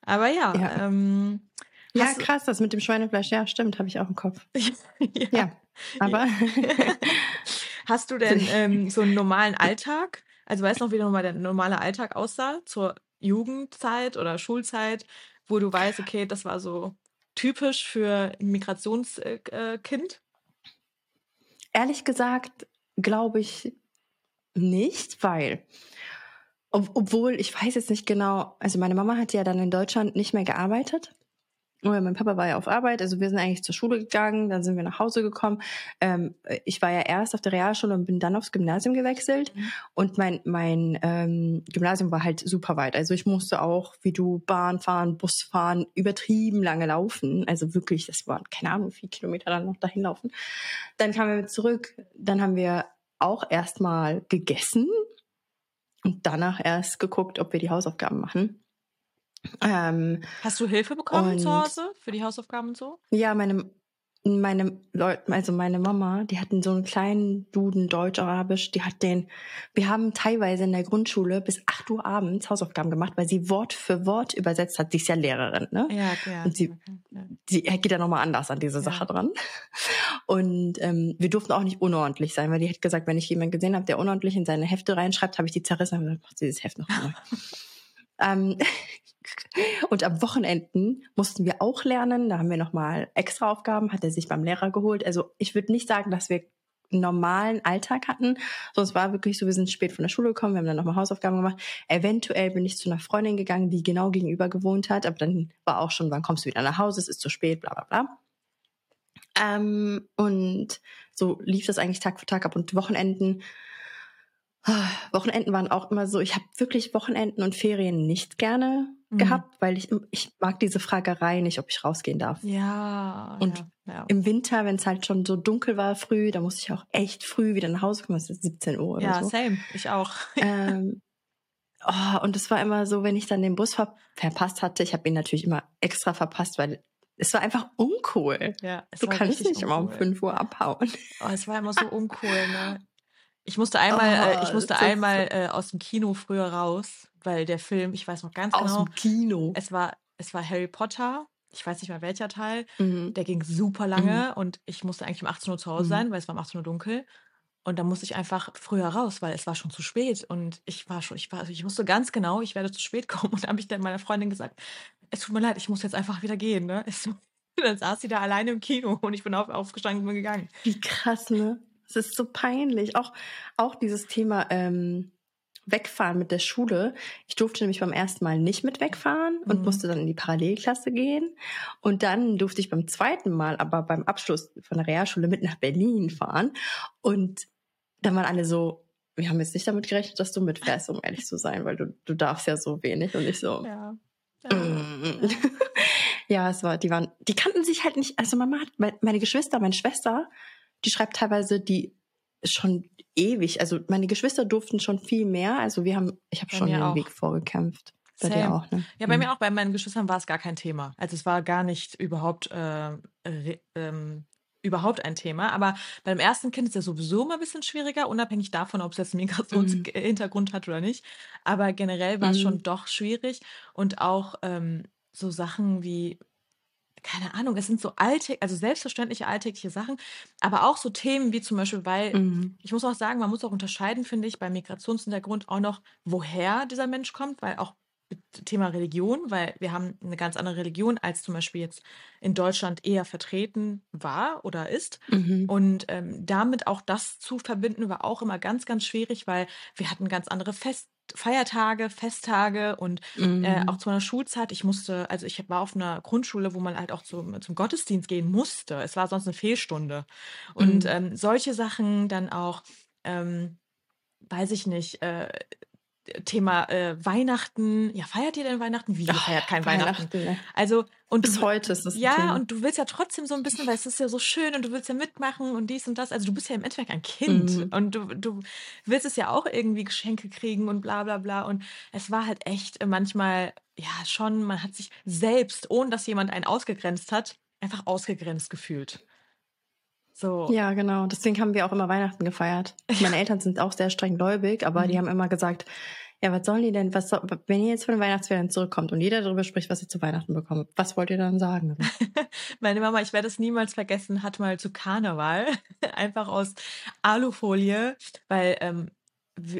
Aber ja, Ja. ähm, Ja, hast krass, das mit dem Schweinefleisch, ja, stimmt, habe ich auch im Kopf. ja. Ja, aber Hast du denn ähm, so einen normalen Alltag? Also weißt du noch, wie nochmal der normale Alltag aussah zur Jugendzeit oder Schulzeit, wo du weißt, okay, das war so typisch für ein Migrationskind? Äh, Kind? ehrlich gesagt glaube ich nicht, weil ob, obwohl ich weiß jetzt nicht genau, also meine Mama hat ja dann in Deutschland nicht mehr gearbeitet. Oder mein Papa war ja auf Arbeit, also wir sind eigentlich zur Schule gegangen, dann sind wir nach Hause gekommen. Ähm, ich war ja erst auf der Realschule und bin dann aufs Gymnasium gewechselt. Mhm. Und mein, mein ähm, Gymnasium war halt super weit. Also ich musste auch, wie du, Bahn fahren, Bus fahren, übertrieben lange laufen. Also wirklich, das waren, keine Ahnung, wie viele Kilometer dann noch dahin laufen. Dann kamen wir zurück, dann haben wir auch erstmal gegessen und danach erst geguckt, ob wir die Hausaufgaben machen. Ähm, Hast du Hilfe bekommen zu Und- Hause für die Hausaufgaben und so? ja, meine, meine Leute, also meine Mama, die hatten so einen kleinen Duden Deutsch-Arabisch, die hat den, wir haben teilweise in der Grundschule bis 8 Uhr abends Hausaufgaben gemacht, weil sie Wort für Wort übersetzt hat. Sie ist ja Lehrerin, ne? Ja, ja. Und sie- ja. sie geht ja nochmal anders an diese Sache Ja. dran. Und ähm, wir durften auch nicht unordentlich sein, weil die hat gesagt, wenn ich jemanden gesehen habe, der unordentlich in seine Hefte reinschreibt, habe ich die zerrissen und gesagt, macht dieses Heft noch neu. ähm, und am Wochenenden mussten wir auch lernen. Da haben wir nochmal extra Aufgaben, hat er sich beim Lehrer geholt. Also ich würde nicht sagen, dass wir einen normalen Alltag hatten. Sonst war wirklich so, wir sind spät von der Schule gekommen, wir haben dann nochmal Hausaufgaben gemacht. Eventuell bin ich zu einer Freundin gegangen, die genau gegenüber gewohnt hat, aber dann war auch schon, wann kommst du wieder nach Hause, es ist zu spät, bla bla bla. Ähm, und so lief das eigentlich Tag für Tag ab und Wochenenden. Wochenenden waren auch immer so, ich habe wirklich Wochenenden und Ferien nicht gerne Mhm. gehabt, weil ich, ich mag diese Fragerei nicht, ob ich rausgehen darf. Ja, Und ja, ja. Im Winter, wenn es halt schon so dunkel war früh, da musste ich auch echt früh wieder nach Hause kommen. Es ist 17 Uhr oder ja, so. same. Ich auch. Ähm, oh, und es war immer so, wenn ich dann den Bus ver verpasst hatte, ich habe ihn natürlich immer extra verpasst, weil es war einfach uncool. Ja, es Du war kannst nicht immer um uncool. 5 Uhr abhauen. Oh, es war immer so uncool, ne? Ich musste einmal, Oh, äh, ich musste das ist einmal äh, aus dem Kino früher raus, weil der Film, ich weiß noch ganz Aus genau, dem Kino. es war, es war Harry Potter. Ich weiß nicht mal welcher Teil. Mhm. Der ging super lange und ich musste eigentlich um 18 Uhr zu Hause Mhm. sein, weil es war um 18 Uhr dunkel. Und dann musste ich einfach früher raus, weil es war schon zu spät. Und ich war schon, ich war, also ich wusste ganz genau, ich werde zu spät kommen. Und dann habe ich dann meiner Freundin gesagt, es tut mir leid, ich muss jetzt einfach wieder gehen. Ne? Es, dann saß sie da alleine im Kino und ich bin auf, aufgestanden und bin gegangen. Wie krass, ne? Es ist so peinlich. Auch, auch dieses Thema ähm, Wegfahren mit der Schule. Ich durfte nämlich beim ersten Mal nicht mit wegfahren und Mhm. musste dann in die Parallelklasse gehen. Und dann durfte ich beim zweiten Mal aber beim Abschluss von der Realschule mit nach Berlin fahren. Und dann waren alle so, wir haben jetzt nicht damit gerechnet, dass du mitfährst, um ehrlich zu sein, weil du, du darfst ja so wenig. Und ich so, Ja. Mm. Ja, es war, die waren, die kannten sich halt nicht. Also Mama hat, me- meine Geschwister, meine Schwester, die schreibt teilweise die schon ewig. Also meine Geschwister durften schon viel mehr. Also wir haben, ich habe schon den auch. Weg vorgekämpft. Bei dir Same. auch, ne? Ja, bei Mhm. mir auch, bei meinen Geschwistern war es gar kein Thema. Also es war gar nicht überhaupt, äh, re- ähm, überhaupt ein Thema. Aber beim ersten Kind ist ja sowieso immer ein bisschen schwieriger, unabhängig davon, ob es jetzt einen Migrationshintergrund hat oder nicht. Aber generell war es Mhm. schon doch schwierig. Und auch ähm, so Sachen wie, keine Ahnung, es sind so alltägliche, also selbstverständliche alltägliche Sachen, aber auch so Themen wie zum Beispiel, weil Mhm. ich muss auch sagen, man muss auch unterscheiden, finde ich, beim Migrationshintergrund auch noch, woher dieser Mensch kommt, weil auch Thema Religion, weil wir haben eine ganz andere Religion, als zum Beispiel jetzt in Deutschland eher vertreten war oder ist. Mhm. Und ähm, damit auch das zu verbinden, war auch immer ganz, ganz schwierig, weil wir hatten ganz andere Fest Feiertage, Festtage und mhm. äh, auch zu meiner Schulzeit. Ich musste, also ich war auf einer Grundschule, wo man halt auch zum, zum Gottesdienst gehen musste. Es war sonst eine Fehlstunde. Und mhm. ähm, solche Sachen dann auch, ähm, weiß ich nicht, äh, Thema äh, Weihnachten. Ja, feiert ihr denn Weihnachten? Wie, ihr feiert kein Weihnachten? Weihnachten ne? Also, und Bis du, heute ist es Ja, Thema. und du willst ja trotzdem so ein bisschen, weil es ist ja so schön und du willst ja mitmachen und dies und das. Also, du bist ja im Endeffekt ein Kind mhm. und du, du willst es ja auch irgendwie Geschenke kriegen und bla, bla, bla. Und es war halt echt manchmal, ja, schon, man hat sich selbst, ohne dass jemand einen ausgegrenzt hat, einfach ausgegrenzt gefühlt. So. Ja, genau. Deswegen haben wir auch immer Weihnachten gefeiert. Meine Eltern sind auch sehr streng gläubig, aber mhm. die haben immer gesagt, ja, was sollen die denn, was soll, wenn ihr jetzt von den Weihnachtsferien zurückkommt und jeder darüber spricht, was ihr zu Weihnachten bekommt, was wollt ihr dann sagen? Meine Mama, ich werde es niemals vergessen, hat mal zu Karneval einfach aus Alufolie, weil ähm,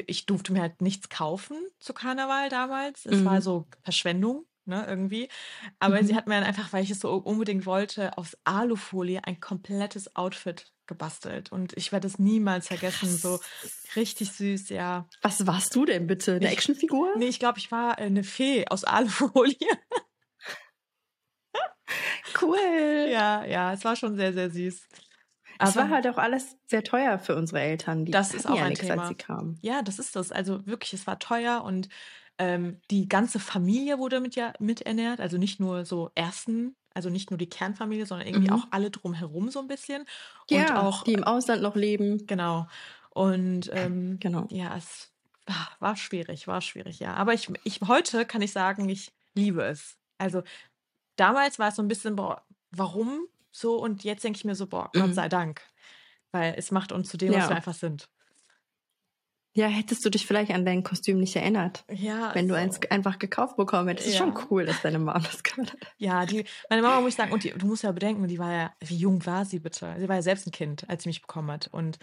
ich durfte mir halt nichts kaufen zu Karneval damals. Es mhm. war so Verschwendung ne, irgendwie. Aber mhm. sie hat mir dann einfach, weil ich es so unbedingt wollte, aus Alufolie ein komplettes Outfit gebastelt. Und ich werde es niemals vergessen. Krass. So richtig süß, ja. Was warst du denn bitte? Eine ich, Actionfigur? Nee, ich glaube, ich war eine Fee aus Alufolie. cool. Ja, ja, es war schon sehr, sehr süß. Aber es war halt auch alles sehr teuer für unsere Eltern. Die das ist auch ja ein nichts, Thema. Als sie kamen. Ja, das ist das. Also wirklich, es war teuer und ähm, die ganze Familie wurde mit ja miternährt, also nicht nur so ersten, also nicht nur die Kernfamilie, sondern irgendwie mhm. auch alle drumherum so ein bisschen. Ja, und auch, die im Ausland noch leben. Genau. Und ähm, genau. ja, es war, war schwierig, war schwierig, ja. Aber ich, ich heute kann ich sagen, ich liebe es. Also damals war es so ein bisschen, boah, warum so? Und jetzt denke ich mir so, boah, Gott mhm. sei Dank. Weil es macht uns zu dem, ja. was wir einfach sind. Ja, hättest du dich vielleicht an dein Kostüm nicht erinnert? Ja. Wenn du eins einfach gekauft bekommen hättest. Ja. ist schon cool, dass deine Mama das gemacht hat. Ja, die, meine Mama muss ich sagen, und die, du musst ja bedenken, die war ja, wie jung war sie bitte? Sie war ja selbst ein Kind, als sie mich bekommen hat. Und,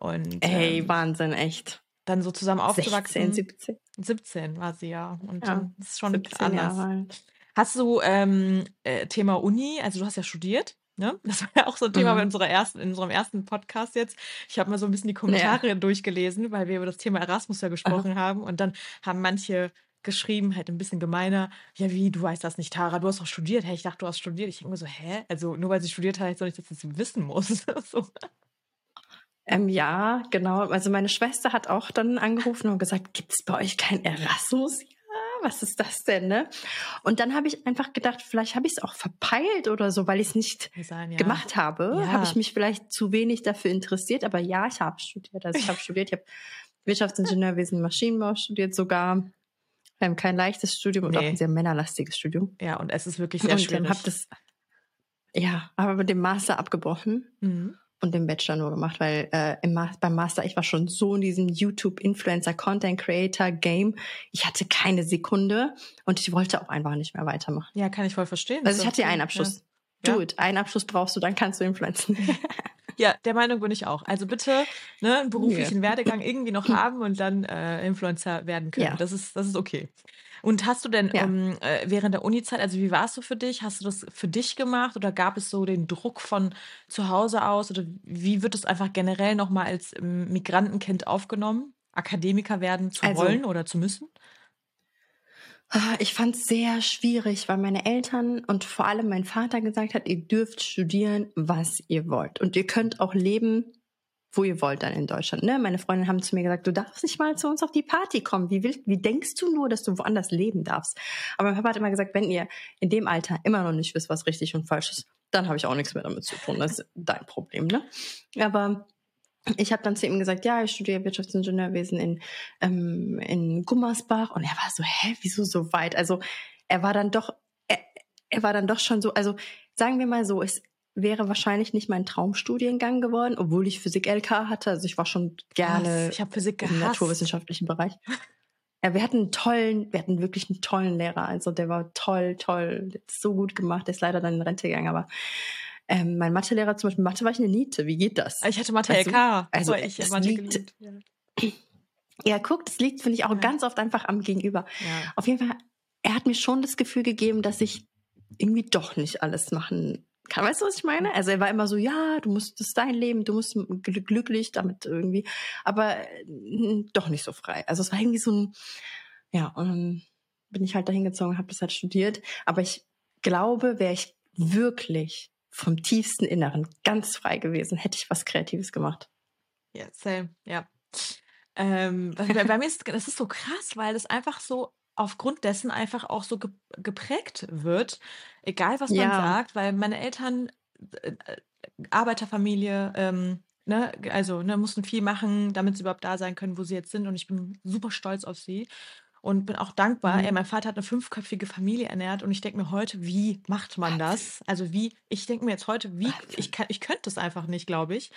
und Ey, ähm, Wahnsinn, echt. Dann so zusammen aufzuwachsen. 16, 17. 17 war sie ja. Und ja, das ist schon anders. Jahre. Hast du ähm, äh, Thema Uni, also du hast ja studiert. Ne? Das war ja auch so ein Thema mhm. bei unserer ersten, in unserem ersten Podcast jetzt. Ich habe mal so ein bisschen die Kommentare ja. durchgelesen, weil wir über das Thema Erasmus ja gesprochen Aha. haben. Und dann haben manche geschrieben, halt ein bisschen gemeiner, ja wie, du weißt das nicht, Tara, du hast doch studiert. Hey, ich dachte, du hast studiert. Ich denke mir so, hä? Also nur weil sie studiert hat, heißt doch nicht, dass sie es wissen muss. so. Ähm, ja, genau. Also meine Schwester hat auch dann angerufen und gesagt, gibt es bei euch kein Erasmus? Was ist das denn, ne? Und dann habe ich einfach gedacht, vielleicht habe ich es auch verpeilt oder so, weil ich es nicht sein, ja. gemacht habe. Ja. Habe ich mich vielleicht zu wenig dafür interessiert, aber ja, ich habe studiert. Also ich habe studiert, ich habe Wirtschaftsingenieurwesen, Maschinenbau studiert sogar. Wir haben kein leichtes Studium und auch ein sehr männerlastiges Studium. Ja, und es ist wirklich sehr und schwierig. Hab das, ja, aber mit dem Master abgebrochen. Mhm und den Bachelor nur gemacht, weil äh, im Ma beim Master, ich war schon so in diesem YouTube-Influencer, Content-Creator-Game. Ich hatte keine Sekunde und ich wollte auch einfach nicht mehr weitermachen. Ja, kann ich voll verstehen. Also ich hatte ja einen Abschluss. Ja. Do it. Einen Abschluss brauchst du, dann kannst du influenzen. ja, der Meinung bin ich auch. Also bitte ne, einen beruflichen ja. Werdegang irgendwie noch haben und dann äh, Influencer werden können. Ja. Das ist, das ist okay. Und hast du denn ja. ähm, äh, während der Uni-Zeit, also wie war es so für dich? Hast du das für dich gemacht oder gab es so den Druck von zu Hause aus? Oder wie wird es einfach generell nochmal als ähm, Migrantenkind aufgenommen, Akademiker werden zu also, wollen oder zu müssen? Ah, ich fand es sehr schwierig, weil meine Eltern und vor allem mein Vater gesagt hat, ihr dürft studieren, was ihr wollt. Und ihr könnt auch leben, wo ihr wollt dann in Deutschland. Ne? Meine Freunde haben zu mir gesagt, du darfst nicht mal zu uns auf die Party kommen. Wie, willst, wie denkst du nur, dass du woanders leben darfst? Aber mein Papa hat immer gesagt, wenn ihr in dem Alter immer noch nicht wisst, was richtig und falsch ist, dann habe ich auch nichts mehr damit zu tun. Das ist dein Problem. Ne? Aber ich habe dann zu ihm gesagt, ja, ich studiere Wirtschaftsingenieurwesen in, ähm, in Gummersbach. Und er war so, hä, wieso so weit? Also er war dann doch, er, er war dann doch schon so, also sagen wir mal so, es wäre wahrscheinlich nicht mein Traumstudiengang geworden, obwohl ich Physik LK hatte. Also ich war schon gerne ich Physik im naturwissenschaftlichen Bereich. Ja, wir hatten einen tollen, wir hatten wirklich einen tollen Lehrer. Also der war toll, toll, so gut gemacht. Der ist leider dann in Rente gegangen, aber ähm, mein Mathelehrer zum Beispiel, Mathe war ich eine Niete. Wie geht das? Ich hatte Mathe LK. Also, also ich Mathe liegt, ja. ja, guck, das liegt, finde ich, auch ja. ganz oft einfach am Gegenüber. Ja. Auf jeden Fall, er hat mir schon das Gefühl gegeben, dass ich irgendwie doch nicht alles machen Kann, weißt du, was ich meine? Also er war immer so, ja, du musst, das ist dein Leben, du musst glücklich damit irgendwie, aber doch nicht so frei. Also es war irgendwie so ein, ja, und dann bin ich halt dahin gezogen habe das halt studiert. Aber ich glaube, wäre ich wirklich vom tiefsten Inneren ganz frei gewesen, hätte ich was Kreatives gemacht. Ja, same, ja. Ähm, bei, bei mir ist das ist so krass, weil das einfach so aufgrund dessen einfach auch so geprägt wird, egal was man sagt, weil meine Eltern äh, äh, Arbeiterfamilie, ähm, ne, also ne, mussten viel machen, damit sie überhaupt da sein können, wo sie jetzt sind und ich bin super stolz auf sie und bin auch dankbar. Ey, mhm. mein Vater hat eine fünfköpfige Familie ernährt und ich denke mir heute, wie macht man das? Also wie, ich denke mir jetzt heute, wie, ich, kann, ich könnte es einfach nicht, glaube ich.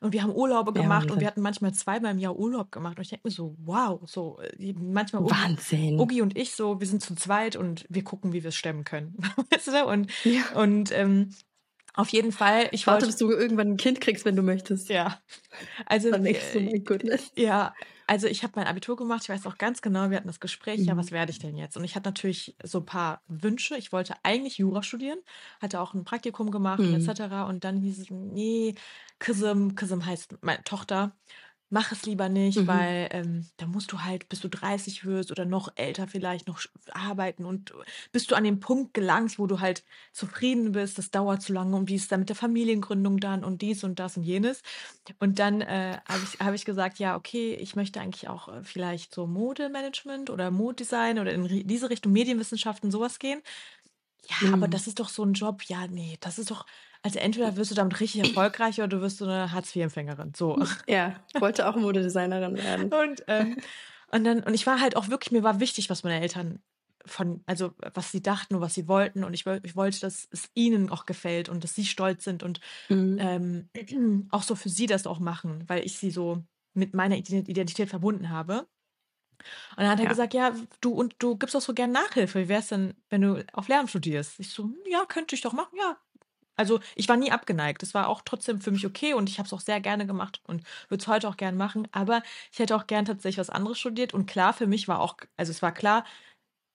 Und wir haben Urlaube Ja, gemacht und wir hatten manchmal zweimal im Jahr Urlaub gemacht. Und ich denke mir so, wow, so äh, manchmal Ugi, Wahnsinn. Ugi und ich so, wir sind zu zweit und wir gucken, wie wir es stemmen können. weißt du? Und, Ja. und ähm, auf jeden Fall, ich Warte, bis du irgendwann ein Kind kriegst, wenn du möchtest. ja, also du, äh, my goodness. ja, also ich habe mein Abitur gemacht, ich weiß auch ganz genau, wir hatten das Gespräch, ja, was mhm. werde ich denn jetzt? Und ich hatte natürlich so ein paar Wünsche. Ich wollte eigentlich Jura studieren, hatte auch ein Praktikum gemacht Mhm. etc. Und dann hieß es, nee, Kism, Kism heißt meine Tochter, mach es lieber nicht, Mhm. weil ähm, da musst du halt, bis du 30 wirst oder noch älter vielleicht noch arbeiten und bis du an den Punkt gelangst, wo du halt zufrieden bist, das dauert zu lange und wie ist dann mit der Familiengründung dann und dies und das und jenes. Und dann äh, habe ich, hab ich gesagt, ja, okay, ich möchte eigentlich auch äh, vielleicht so Modemanagement oder Modedesign oder in diese Richtung Medienwissenschaften sowas gehen. Ja, aber mhm. das ist doch so ein Job. Ja, nee, das ist doch, also entweder wirst du damit richtig erfolgreich oder du wirst so eine Hartz-IV-Empfängerin. So. Ja, wollte auch Modedesignerin werden. Und, ähm, und dann, und ich war halt auch wirklich, mir war wichtig, was meine Eltern von, also was sie dachten und was sie wollten. Und ich, ich wollte, dass es ihnen auch gefällt und dass sie stolz sind und mhm. ähm, auch so für sie das auch machen, weil ich sie so mit meiner Identität verbunden habe. Und dann hat er ja. gesagt, ja, du und du gibst auch so gern Nachhilfe. Wie wär's denn, wenn du auf Lehramt studierst? Ich so, ja, könnte ich doch machen. Ja, also ich war nie abgeneigt. Es war auch trotzdem für mich okay und ich habe es auch sehr gerne gemacht und würde es heute auch gern machen. Aber ich hätte auch gern tatsächlich was anderes studiert. Und klar, für mich war auch, also es war klar,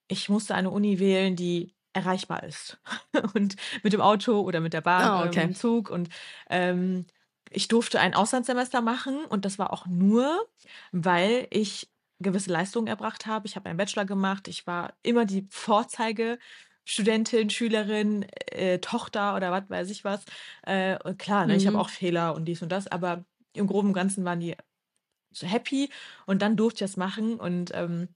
ich musste eine Uni wählen, die erreichbar ist. und mit dem Auto oder mit der Bahn oh, oder mit dem Zug. Und ähm, ich durfte ein Auslandssemester machen und das war auch nur, weil ich gewisse Leistungen erbracht habe. Ich habe einen Bachelor gemacht. Ich war immer die Vorzeige Studentin, Schülerin, äh, Tochter oder was weiß ich was. Äh, klar, ne, mhm. ich habe auch Fehler und dies und das, aber im Groben und Ganzen waren die so happy und dann durfte ich das machen und ähm,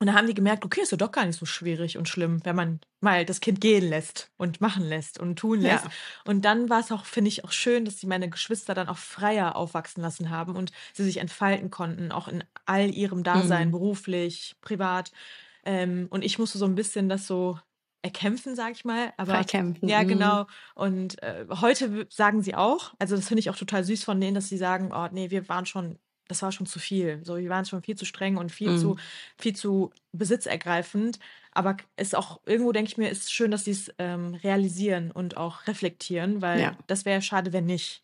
und dann haben die gemerkt, okay, ist ja doch gar nicht so schwierig und schlimm, wenn man mal das Kind gehen lässt und machen lässt und tun lässt. Ja. Und dann war es auch, finde ich, auch schön, dass sie meine Geschwister dann auch freier aufwachsen lassen haben und sie sich entfalten konnten, auch in all ihrem Dasein, mhm. beruflich, privat. Ähm, und ich musste so ein bisschen das so erkämpfen, sag ich mal. Aber Freikämpfen. ja, mhm. genau. Und äh, heute sagen sie auch, also das finde ich auch total süß von denen, dass sie sagen, oh nee, wir waren schon, das war schon zu viel. So, wir waren schon viel zu streng und viel mhm. zu, viel zu besitzergreifend. Aber es ist auch irgendwo denke ich mir, ist schön, dass sie es ähm, realisieren und auch reflektieren, weil ja. das wäre schade, wenn nicht.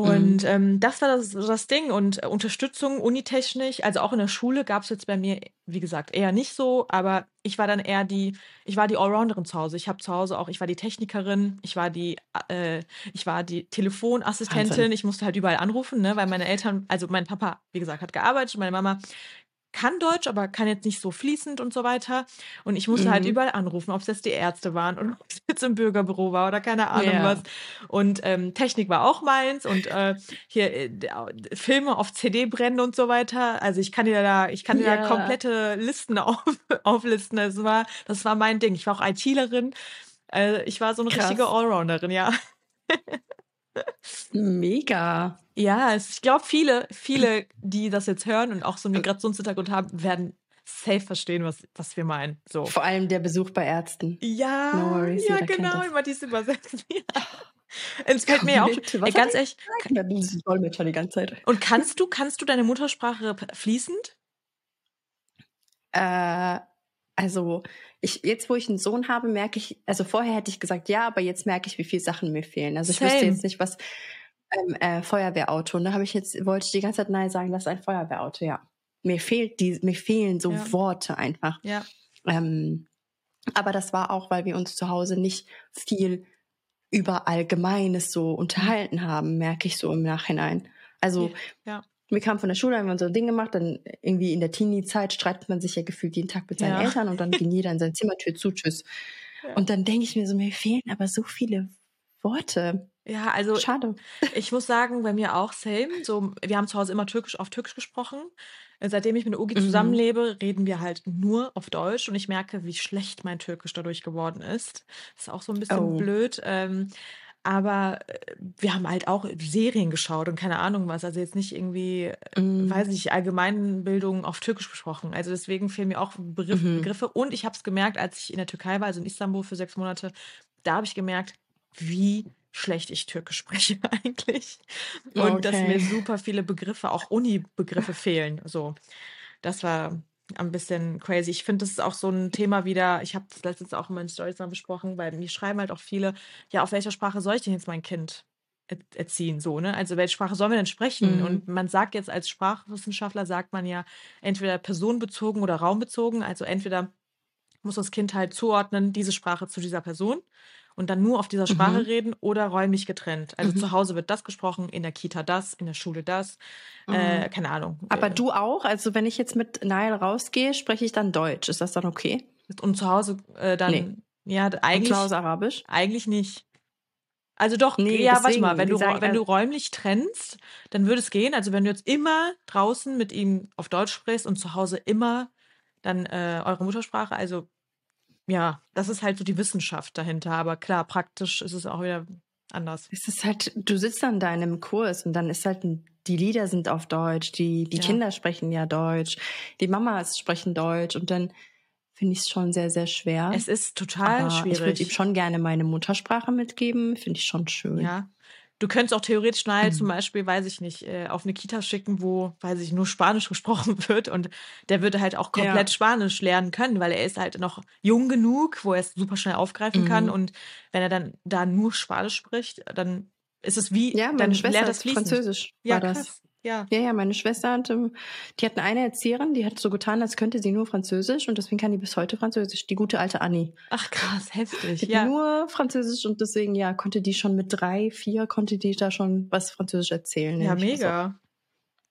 Und mhm. ähm, das war das, das Ding. Und äh, Unterstützung unitechnisch, also auch in der Schule gab es jetzt bei mir, wie gesagt, eher nicht so, aber ich war dann eher die, ich war die Allrounderin zu Hause. Ich habe zu Hause auch, ich war die Technikerin, ich war die, äh, ich war die Telefonassistentin, Wahnsinn. ich musste halt überall anrufen, ne, weil meine Eltern, also mein Papa, wie gesagt, hat gearbeitet, meine Mama kann Deutsch, aber kann jetzt nicht so fließend und so weiter. Und ich musste halt mhm. halt überall anrufen, ob es jetzt die Ärzte waren und ob es jetzt im Bürgerbüro war oder keine Ahnung yeah. was. Und ähm, Technik war auch meins und äh, hier äh, Filme auf CD brennen und so weiter. Also ich kann dir da, ich kann dir yeah. da komplette Listen auf, auflisten. Das war, das war mein Ding. Ich war auch ITlerin. Äh, ich war so eine Krass. richtige Allrounderin, ja. Mega. Ja, ich glaube, viele, viele, die das jetzt hören und auch so einen Migrationshintergrund haben, werden safe verstehen, was, was wir meinen. So. Vor allem der Besuch bei Ärzten. Ja, no worries, ja genau, immer diese Übersetzung. Ja. Es fällt mir auch ey, ganz ehrlich. Dolmetscher die ganze Zeit. Und kannst du, kannst du deine Muttersprache fließend? Äh, also ich jetzt, wo ich einen Sohn habe, merke ich, also vorher hätte ich gesagt ja, aber jetzt merke ich, wie viele Sachen mir fehlen. Also ich Same. wüsste jetzt nicht, was ähm, äh, Feuerwehrauto. Ne, habe ich jetzt wollte ich die ganze Zeit nein sagen, das ist ein Feuerwehrauto. Ja, mir fehlt die, mir fehlen so ja. Worte einfach. Ja. Ähm, aber das war auch, weil wir uns zu Hause nicht viel über Allgemeines so unterhalten haben, merke ich so im Nachhinein. Also Ja. Wir kamen von der Schule, haben unsere Dinge gemacht, dann irgendwie in der Teenie-Zeit streitet man sich ja gefühlt jeden Tag mit seinen Ja. Eltern und dann ging jeder in sein Zimmer, Tür zu, tschüss. Und dann denke ich mir so, mir fehlen aber so viele Worte. Ja, also Schade. ich muss sagen, bei mir auch same. So, wir haben zu Hause immer Türkisch auf Türkisch gesprochen. Seitdem ich mit Ugi Mhm. zusammenlebe, reden wir halt nur auf Deutsch und ich merke, wie schlecht mein Türkisch dadurch geworden ist. Das ist auch so ein bisschen Oh. blöd. Ähm, aber äh, wir haben halt auch Serien geschaut und keine Ahnung was. Also jetzt nicht irgendwie, Mm. weiß nicht, Allgemeinbildung auf Türkisch besprochen. Also deswegen fehlen mir auch Begriff, Mhm. Begriffe. Und ich habe es gemerkt, als ich in der Türkei war, also in Istanbul für sechs Monate, da habe ich gemerkt, wie schlecht ich Türkisch spreche eigentlich. Und dass Okay. mir super viele Begriffe, auch Uni-Begriffe fehlen. So, das war ein bisschen crazy. Ich finde, das ist auch so ein Thema wieder, ich habe das letztens auch in meinen Stories mal besprochen, weil mir schreiben halt auch viele, ja, auf welcher Sprache soll ich denn jetzt mein Kind er- erziehen, so, ne? Also welche Sprache sollen wir denn sprechen? Mhm. Und man sagt jetzt als Sprachwissenschaftler, sagt man ja entweder personenbezogen oder raumbezogen. Also entweder muss das Kind halt zuordnen, diese Sprache zu dieser Person und dann nur auf dieser Sprache Mhm. reden oder räumlich getrennt. Also Mhm. zu Hause wird das gesprochen, in der Kita das, in der Schule das. Äh, keine Ahnung. Aber Äh, du auch? Also wenn ich jetzt mit Nile rausgehe, spreche ich dann Deutsch. Ist das dann okay? Und zu Hause äh, dann, Nee. ja, d- Und eigentlich, zu Hause Arabisch? eigentlich nicht. Also doch, Nee, ja, warte deswegen, mal, wenn du, sag ich, wenn du räumlich trennst, dann würde es gehen. Also wenn du jetzt immer draußen mit ihm auf Deutsch sprichst und zu Hause immer dann äh, eure Muttersprache, also ja, das ist halt so die Wissenschaft dahinter. Aber klar, praktisch ist es auch wieder anders. Es ist halt, du sitzt an deinem Kurs und dann ist halt, ein, die Lieder sind auf Deutsch, die, die Ja. Kinder sprechen ja Deutsch, die Mamas sprechen Deutsch und dann finde ich es schon sehr, sehr schwer. Es ist total Aber ich würde ihm schwierig. schon gerne meine Muttersprache mitgeben, finde ich schon schön. Ja. Du könntest auch theoretisch Mhm. zum Beispiel, weiß ich nicht, äh, auf eine Kita schicken, wo, weiß ich, nur Spanisch gesprochen wird und der würde halt auch komplett Ja. Spanisch lernen können, weil er ist halt noch jung genug, wo er es super schnell aufgreifen kann Mhm. und wenn er dann da nur Spanisch spricht, dann ist es wie, Ja, dann meine Schwester lernt das fließend. Französisch. Ja, war das. Ja. Ja, ja, meine Schwester hatte, die hatten eine Erzieherin, die hat so getan, als könnte sie nur Französisch und deswegen kann die bis heute Französisch. Die gute alte Annie. Ach krass, heftig. Die Ja. nur Französisch und deswegen, ja, konnte die schon mit drei, vier, konnte die da schon was Französisch erzählen. Ja, mega.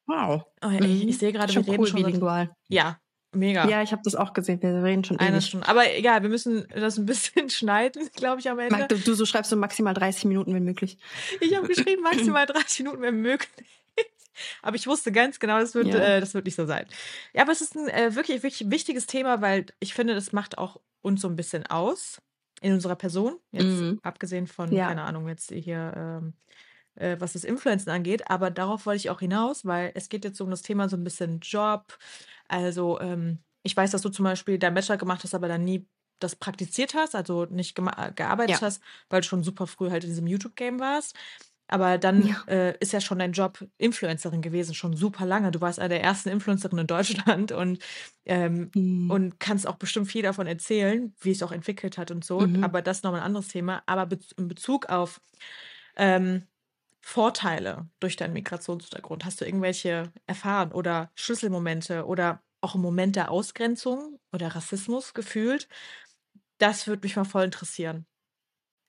Wow. Oh, ja, ich, Mhm. ich sehe gerade, wir schon reden cool, schon bilingual. Ja, mega. Ja, ich habe das auch gesehen. Wir reden schon Eine ewig. Stunde. Aber egal, wir müssen das ein bisschen schneiden, glaube ich, am Ende. Mag, du, du so schreibst so maximal 30 Minuten, wenn möglich. Ich habe geschrieben, maximal 30 Minuten, wenn möglich. Aber ich wusste ganz genau, das wird, Ja. äh, das wird nicht so sein. Ja, aber es ist ein äh, wirklich, wirklich wichtiges Thema, weil ich finde, das macht auch uns so ein bisschen aus in unserer Person. Jetzt Mhm. abgesehen von, Ja. keine Ahnung, jetzt hier, ähm, äh, was das Influencen angeht. Aber darauf wollte ich auch hinaus, weil es geht jetzt um das Thema so ein bisschen Job. Also, ähm, ich weiß, dass du zum Beispiel deinen Bachelor gemacht hast, aber dann nie das praktiziert hast, also nicht gema- gearbeitet Ja. hast, weil du schon super früh halt in diesem YouTube-Game warst. Aber dann Ja. äh, ist ja schon dein Job Influencerin gewesen, schon super lange. Du warst eine der ersten Influencerinnen in Deutschland und, ähm, Mhm. und kannst auch bestimmt viel davon erzählen, wie es auch entwickelt hat und so. Mhm. Aber das ist nochmal ein anderes Thema. Aber bez in Bezug auf ähm, Vorteile durch deinen Migrationshintergrund, hast du irgendwelche erfahren oder Schlüsselmomente oder auch einen Moment der Ausgrenzung oder Rassismus gefühlt? Das würde mich mal voll interessieren.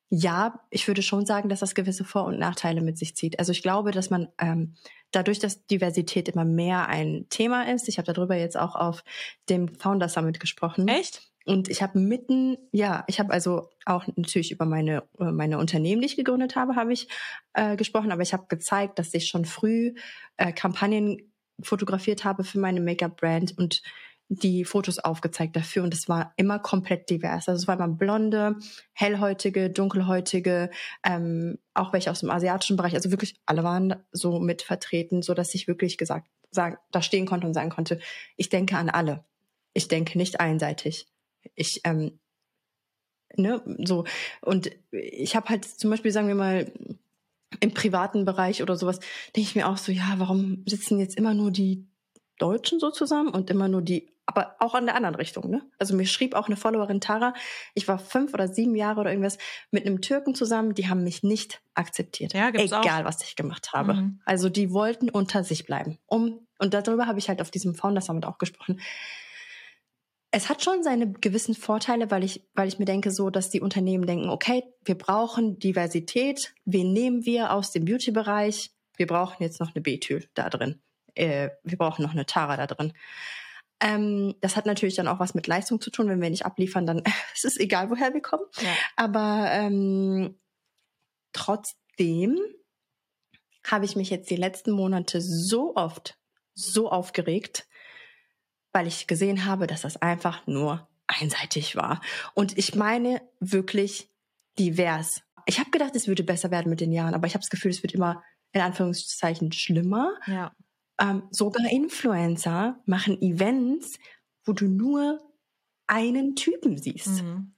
Ja, ich würde schon sagen, dass das gewisse Vor- und Nachteile mit sich zieht. Also ich glaube, dass man ähm, dadurch, dass Diversität immer mehr ein Thema ist, ich habe darüber jetzt auch auf dem Founder Summit gesprochen. Echt? Und ich habe mitten, ja, ich habe also auch natürlich über meine äh, meine Unternehmen, die ich gegründet habe, habe ich äh, gesprochen, aber ich habe gezeigt, dass ich schon früh äh, Kampagnen fotografiert habe für meine Make-up-Brand und die Fotos aufgezeigt dafür und es war immer komplett divers. Also es war immer blonde, hellhäutige, dunkelhäutige, ähm, auch welche aus dem asiatischen Bereich. Also wirklich alle waren so mit vertreten, so dass ich wirklich gesagt, sagen, da stehen konnte und sagen konnte, ich denke an alle. Ich denke nicht einseitig. Ich ähm, ne so und ich habe halt zum Beispiel sagen wir mal im privaten Bereich oder sowas denke ich mir auch so ja warum sitzen jetzt immer nur die Deutschen so zusammen und immer nur die aber auch in der anderen Richtung, ne? Also mir schrieb auch eine Followerin Tara, ich war fünf oder sieben Jahre oder irgendwas mit einem Türken zusammen, die haben mich nicht akzeptiert. Ja, gibt's auch. Egal, was ich gemacht habe. Mhm. Also die wollten unter sich bleiben. Um, und darüber habe ich halt auf diesem Founder Summit auch gesprochen. es hat schon seine gewissen Vorteile, weil ich, weil ich mir denke, so, dass die Unternehmen denken, okay, wir brauchen Diversität. Wen nehmen wir aus dem Beauty-Bereich? Wir brauchen jetzt noch eine Betül da drin. Äh, wir brauchen noch eine Tara da drin. Ähm, das hat natürlich dann auch was mit Leistung zu tun. Wenn wir nicht abliefern, dann es ist egal, woher wir kommen. Ja. Aber ähm, trotzdem habe ich mich jetzt die letzten Monate so oft so aufgeregt, weil ich gesehen habe, dass das einfach nur einseitig war. Und ich meine wirklich divers. Ich habe gedacht, es würde besser werden mit den Jahren, aber ich habe das Gefühl, es wird immer in Anführungszeichen schlimmer. Ja. Ähm, sogar Influencer machen Events, wo du nur einen Typen siehst. Mhm.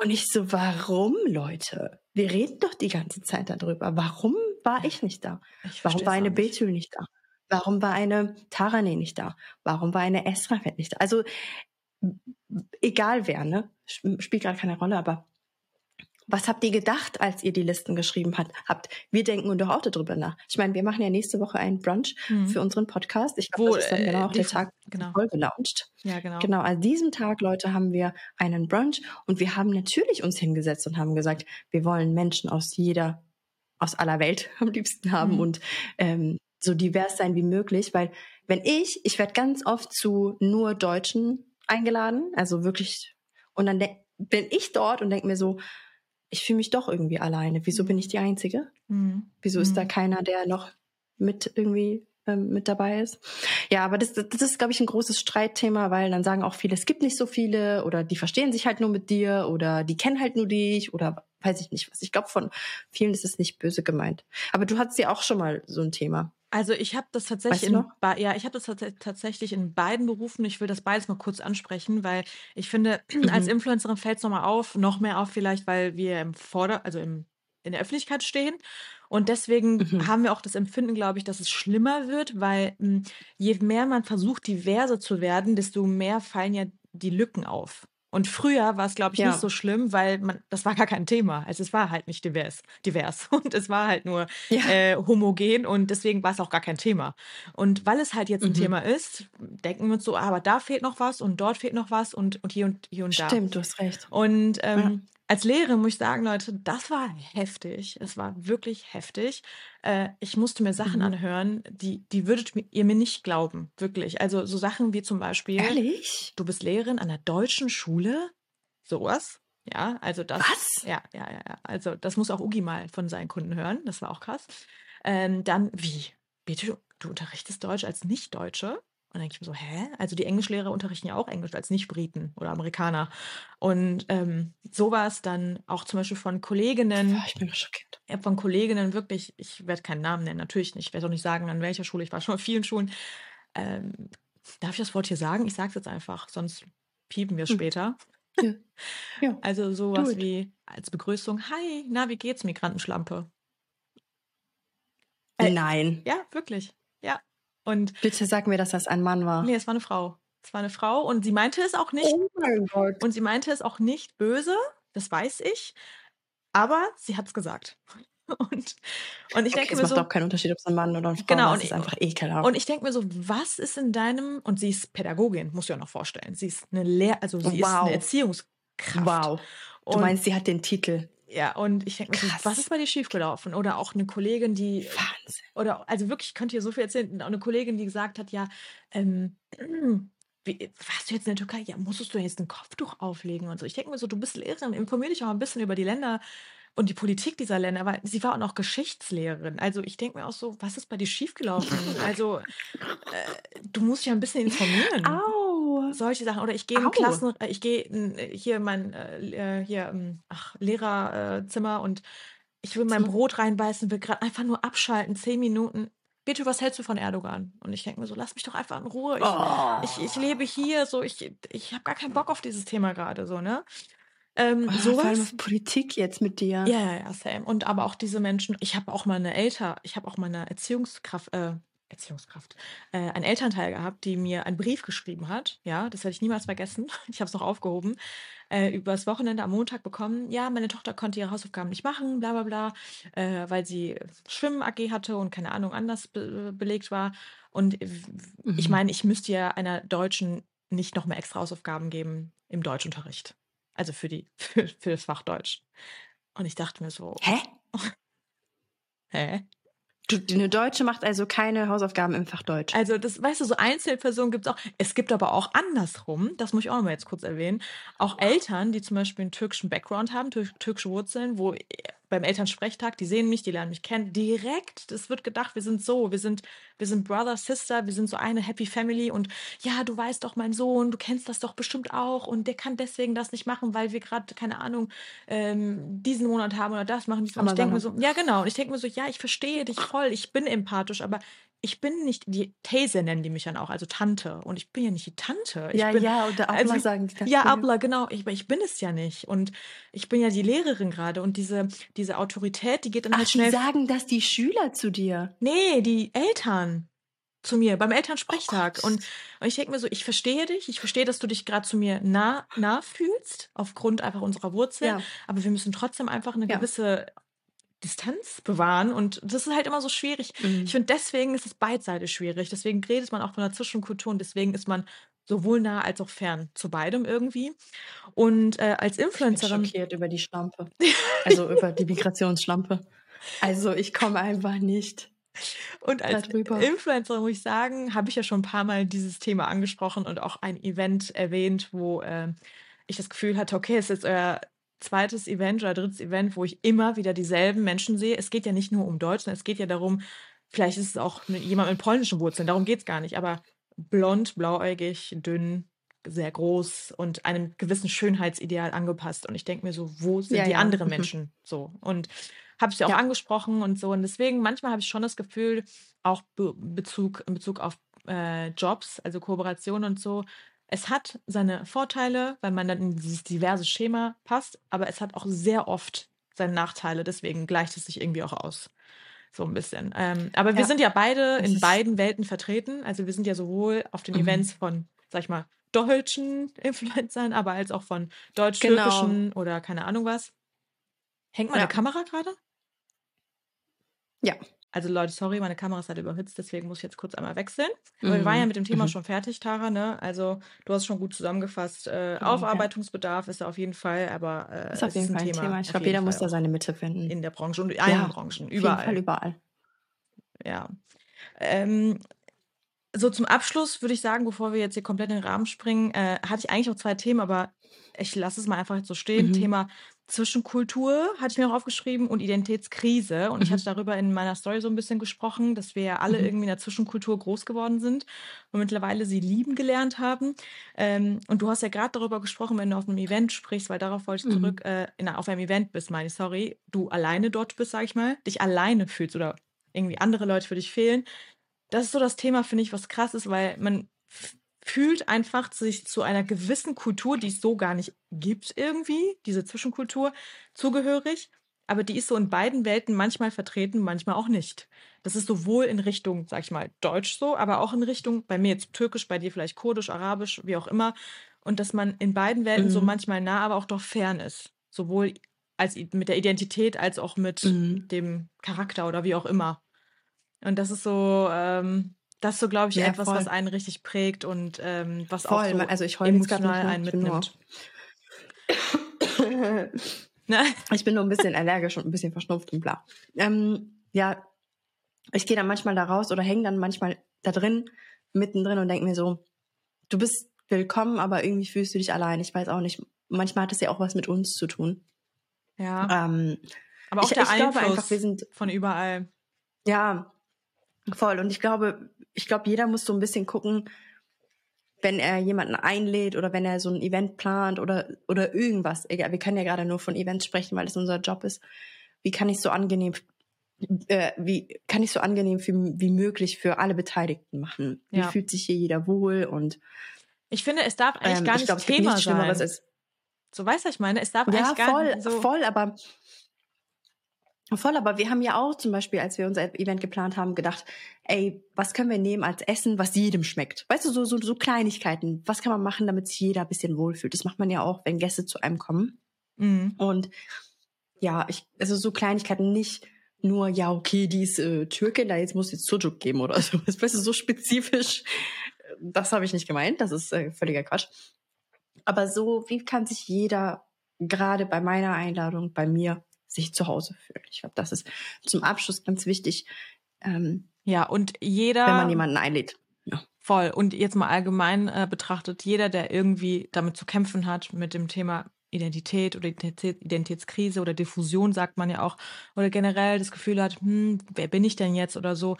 Und ich so, warum, Leute? Wir reden doch die ganze Zeit darüber. Warum war ich nicht da? Ich warum war eine Betül nicht da? Warum war eine Tarane nicht da? Warum war eine Esrafet nicht da? Also egal wer, ne? Spielt gerade keine Rolle, aber was habt ihr gedacht, als ihr die Listen geschrieben habt? Wir denken doch auch darüber nach. Ich meine, wir machen ja nächste Woche einen Brunch mhm. für unseren Podcast. Ich glaube, das ist dann genau auch der Tag genau. voll gelauncht. Ja, genau. Genau, an diesem Tag, Leute, haben wir einen Brunch und wir haben natürlich uns hingesetzt und haben gesagt, wir wollen Menschen aus jeder, aus aller Welt am liebsten haben mhm. und ähm, so divers sein wie möglich, weil wenn ich, ich werde ganz oft zu nur Deutschen eingeladen, also wirklich, und dann bin ich dort und denke mir so, ich fühle mich doch irgendwie alleine. Wieso bin ich die Einzige? Mhm. Wieso ist da mhm. keiner, der noch mit irgendwie ähm, mit dabei ist? Ja, aber das, das ist, glaube ich, ein großes Streitthema, weil dann sagen auch viele, es gibt nicht so viele oder die verstehen sich halt nur mit dir oder die kennen halt nur dich oder weiß ich nicht was. Ich glaube, von vielen ist es nicht böse gemeint. Aber du hattest ja auch schon mal so ein Thema. Also ich habe das tatsächlich weißt du in ja, ich habe das tatsächlich in beiden Berufen. Ich will das beides mal kurz ansprechen, weil ich finde, mhm. als Influencerin fällt es nochmal auf, noch mehr auf vielleicht, weil wir im Vorder, also im, in der Öffentlichkeit stehen. Und deswegen mhm. haben wir auch das Empfinden, glaube ich, dass es schlimmer wird, weil mh, hm, je mehr man versucht, diverse zu werden, desto mehr fallen ja die Lücken auf. Und früher war es, glaube ich, ja. nicht so schlimm, weil man, das war gar kein Thema. Also es war halt nicht divers, divers. Und es war halt nur ja. äh, homogen und deswegen war es auch gar kein Thema. Und weil es halt jetzt ein mhm. Thema ist, denken wir uns so, ah, aber da fehlt noch was und dort fehlt noch was und, und hier und hier und da. Stimmt, du hast recht. Und ähm, als Lehrerin muss ich sagen, Leute, das war heftig. Es war wirklich heftig. Äh, ich musste mir Sachen mhm. anhören, die, die würdet ihr mir nicht glauben. Wirklich. Also so Sachen wie zum Beispiel. Ehrlich? Du bist Lehrerin an einer deutschen Schule? Sowas. Ja, also das. Was? Ja, ja, ja, ja. Also das muss auch Ugi mal von seinen Kunden hören. Das war auch krass. Ähm, dann, wie? Bitte, du unterrichtest Deutsch als Nicht-Deutsche? Und dann denke ich mir so, hä? Also die Englischlehrer unterrichten ja auch Englisch als Nicht-Briten oder Amerikaner. Und ähm, sowas dann auch zum Beispiel von Kolleginnen. Ja, ich bin schockiert. Ja, von Kolleginnen wirklich, ich werde keinen Namen nennen, natürlich nicht. Ich werde auch nicht sagen, an welcher Schule. Ich war schon auf vielen Schulen. Ähm, darf ich das Wort hier sagen? Ich sage es jetzt einfach, sonst piepen wir hm. später. Ja. ja. Also sowas wie als Begrüßung, hi, na, wie geht's, Migrantenschlampe? Äh, Nein. Ja, wirklich. Ja. Und Bitte sag mir, dass das ein Mann war. Nee, es war eine Frau. Es war eine Frau und sie meinte es auch nicht. Oh mein Gott. Und sie meinte es auch nicht böse, das weiß ich. Aber sie hat es gesagt. Und, und ich okay, denke mir so. Es macht auch keinen Unterschied, ob es ein Mann oder eine Frau genau, ist. Es ist einfach ekelhaft. Und ich denke mir so, was ist in deinem, und sie ist Pädagogin, muss du ja noch vorstellen. Sie ist eine Lehr, also sie wow. ist eine Erziehungskraft. Wow. Du und, meinst, sie hat den Titel. Ja, und ich denke, was ist bei dir schiefgelaufen? Oder auch eine Kollegin, die. Wahnsinn. Oder, also wirklich, ich könnte hier so viel erzählen. Auch eine Kollegin, die gesagt hat, ja, ähm, wie, warst du jetzt in der Türkei? Ja, musstest du jetzt ein Kopftuch auflegen und so. Ich denke mir so, du bist Lehrerin, informier dich auch ein bisschen über die Länder und die Politik dieser Länder, weil sie war auch noch Geschichtslehrerin. Also ich denke mir auch so, was ist bei dir schiefgelaufen? Also äh, du musst dich ja ein bisschen informieren. Au. Solche Sachen. Oder ich gehe in Klassen, äh, ich gehe hier in mein äh, äh hier, ähm, ach, Lehrerzimmer und ich will mein Brot reinbeißen, will gerade einfach nur abschalten, zehn Minuten. Bitte, was hältst du von Erdogan? Und ich denke mir so, lass mich doch einfach in Ruhe. Ich, oh. ich, ich lebe hier, so ich, ich habe gar keinen Bock auf dieses Thema gerade, so, ne? Ähm, oh, sowas. Vor allem Politik jetzt mit dir. Ja, ja, ja, same. Und aber auch diese Menschen, ich habe auch mal eine Eltern, ich habe auch mal eine Erziehungskraft, äh, Erziehungskraft, äh, einen Elternteil gehabt, die mir einen Brief geschrieben hat. Ja, das werde ich niemals vergessen. Ich habe es noch aufgehoben. Äh, übers Wochenende am Montag bekommen. Ja, meine Tochter konnte ihre Hausaufgaben nicht machen, bla bla bla, äh, weil sie Schwimmen AG hatte und keine Ahnung anders be belegt war. Und mhm. ich meine, ich müsste ja einer deutschen nicht noch mehr extra Hausaufgaben geben im Deutschunterricht. Also für die, für, für das Fach Deutsch. Und ich dachte mir so, Hä? hä? Eine Deutsche macht also keine Hausaufgaben im Fach Deutsch. Also das, weißt du, so Einzelpersonen gibt es auch. Es gibt aber auch andersrum, das muss ich auch noch mal jetzt kurz erwähnen, auch Eltern, die zum Beispiel einen türkischen Background haben, tür türkische Wurzeln, wo beim Elternsprechtag, die sehen mich, die lernen mich kennen, direkt, es wird gedacht, wir sind so, wir sind, wir sind Brother, Sister, wir sind so eine Happy Family und ja, du weißt doch, mein Sohn, du kennst das doch bestimmt auch und der kann deswegen das nicht machen, weil wir gerade, keine Ahnung, ähm, diesen Monat haben oder das machen. Und ich denke mir so, ja genau, und ich denke mir so, ja, ich verstehe dich voll, ich bin empathisch, aber ich bin nicht, die These nennen die mich dann auch, also Tante. Und ich bin ja nicht die Tante. Ich ja, bin, ja, oder Abla also, sagen die Tante. Ja, Abla, genau. Ich, ich bin es ja nicht. Und ich bin ja die Lehrerin gerade. Und diese, diese Autorität, die geht dann Ach, halt schnell. Die sagen das die Schüler zu dir. Nee, die Eltern zu mir beim Elternsprechtag. Oh und, und ich denke mir so, ich verstehe dich, ich verstehe, dass du dich gerade zu mir nah, nah fühlst, aufgrund einfach unserer Wurzeln. Ja. Aber wir müssen trotzdem einfach eine ja. gewisse Distanz bewahren und das ist halt immer so schwierig. Mhm. Ich finde, deswegen ist es beidseitig schwierig. Deswegen redet man auch von der Zwischenkultur und deswegen ist man sowohl nah als auch fern zu beidem irgendwie. Und äh, als Influencerin. Ich bin schockiert über die Schlampe. Also über die Migrationsschlampe. Also ich komme einfach nicht. Und als darüber. Influencerin muss ich sagen, habe ich ja schon ein paar Mal dieses Thema angesprochen und auch ein Event erwähnt, wo äh, ich das Gefühl hatte, okay, es ist jetzt euer zweites Event oder drittes Event, wo ich immer wieder dieselben Menschen sehe. Es geht ja nicht nur um Deutsch, sondern es geht ja darum, vielleicht ist es auch jemand mit polnischen Wurzeln, darum geht es gar nicht, aber blond, blauäugig, dünn, sehr groß und einem gewissen Schönheitsideal angepasst. Und ich denke mir so, wo sind ja, die ja. anderen mhm. Menschen so? Und habe ich ja auch angesprochen und so. Und deswegen, manchmal habe ich schon das Gefühl, auch Be Bezug, in Bezug auf äh, Jobs, also Kooperation und so, es hat seine Vorteile, weil man dann in dieses diverse Schema passt, aber es hat auch sehr oft seine Nachteile. Deswegen gleicht es sich irgendwie auch aus. So ein bisschen. Ähm, aber wir ja, sind ja beide in beiden Welten vertreten. Also wir sind ja sowohl auf den mhm. Events von, sag ich mal, deutschen Influencern, aber als auch von deutsch-türkischen genau. oder keine Ahnung was. Hängt meine ja. Kamera gerade? Ja. Also Leute, sorry, meine Kamera ist halt überhitzt, deswegen muss ich jetzt kurz einmal wechseln. Aber mhm. wir waren ja mit dem Thema mhm. schon fertig, Tara, ne? Also du hast schon gut zusammengefasst. Äh, mhm, Aufarbeitungsbedarf ist da auf jeden Fall, aber äh, ist auf jeden Fall ein Thema. Thema. Ich glaube, jeder muss da seine Mitte finden. In der Branche und in allen ja, Branchen, überall. Auf jeden Fall überall. Ja. Ähm, so zum Abschluss würde ich sagen, bevor wir jetzt hier komplett in den Rahmen springen, äh, hatte ich eigentlich auch zwei Themen, aber ich lasse es mal einfach jetzt so stehen. Mhm. Thema Zwischenkultur hatte ich mir auch aufgeschrieben und Identitätskrise. Und mhm. ich hatte darüber in meiner Story so ein bisschen gesprochen, dass wir ja alle mhm. irgendwie in der Zwischenkultur groß geworden sind und mittlerweile sie lieben gelernt haben. Ähm, und du hast ja gerade darüber gesprochen, wenn du auf einem Event sprichst, weil darauf wollte ich mhm. zurück, äh, in, auf einem Event bist, meine ich, sorry, du alleine dort bist, sag ich mal, dich alleine fühlst oder irgendwie andere Leute für dich fehlen. Das ist so das Thema, finde ich, was krass ist, weil man fühlt einfach sich zu einer gewissen Kultur, die es so gar nicht gibt irgendwie, diese Zwischenkultur, zugehörig. Aber die ist so in beiden Welten manchmal vertreten, manchmal auch nicht. Das ist sowohl in Richtung, sag ich mal, Deutsch so, aber auch in Richtung, bei mir jetzt Türkisch, bei dir vielleicht Kurdisch, Arabisch, wie auch immer. Und dass man in beiden Welten mhm. so manchmal nah, aber auch doch fern ist. Sowohl als mit der Identität als auch mit mhm. dem Charakter oder wie auch immer. Und das ist so, ähm, das ist so, glaube ich, ja, etwas, voll. was einen richtig prägt und ähm, was voll. auch so also ich emotional einen mitnimmt. Ne? ich bin nur ein bisschen allergisch und ein bisschen verschnupft und bla. Ähm, ja, ich gehe dann manchmal da raus oder hänge dann manchmal da drin, mittendrin und denke mir so, du bist willkommen, aber irgendwie fühlst du dich allein. Ich weiß auch nicht. Manchmal hat es ja auch was mit uns zu tun. Ja. Ähm, aber auch ich, der ich Einfluss glaube einfach, wir sind von überall. Ja, voll. Und ich glaube, ich glaube, jeder muss so ein bisschen gucken, wenn er jemanden einlädt oder wenn er so ein Event plant oder, oder irgendwas. Egal, wir können ja gerade nur von Events sprechen, weil es unser Job ist. Wie kann ich so angenehm, äh, wie kann ich so angenehm für, wie möglich für alle Beteiligten machen? Wie ja. fühlt sich hier jeder wohl und ich finde, es darf eigentlich ähm, gar nicht glaub, Thema sein. So weißt du, ich meine, es darf ja, eigentlich gar voll, nicht so voll, aber Voll, aber wir haben ja auch zum Beispiel, als wir unser Event geplant haben, gedacht, ey, was können wir nehmen als Essen, was jedem schmeckt? Weißt du, so, so, so Kleinigkeiten. Was kann man machen, damit sich jeder ein bisschen wohlfühlt? Das macht man ja auch, wenn Gäste zu einem kommen. Mhm. Und ja, ich, also so Kleinigkeiten nicht nur, ja, okay, die ist äh, Türkin, da jetzt muss jetzt Sujuk geben oder so. Weißt du, so spezifisch das habe ich nicht gemeint, das ist äh, völliger Quatsch. Aber so, wie kann sich jeder gerade bei meiner Einladung, bei mir, sich zu Hause fühlen? Ich glaube, das ist zum Abschluss ganz wichtig. Ähm, ja, und jeder. Wenn man jemanden einlädt. Ja. Voll. Und jetzt mal allgemein äh, betrachtet, jeder, der irgendwie damit zu kämpfen hat, mit dem Thema Identität oder Identitätskrise oder Diffusion, sagt man ja auch, oder generell das Gefühl hat, hm, wer bin ich denn jetzt oder so.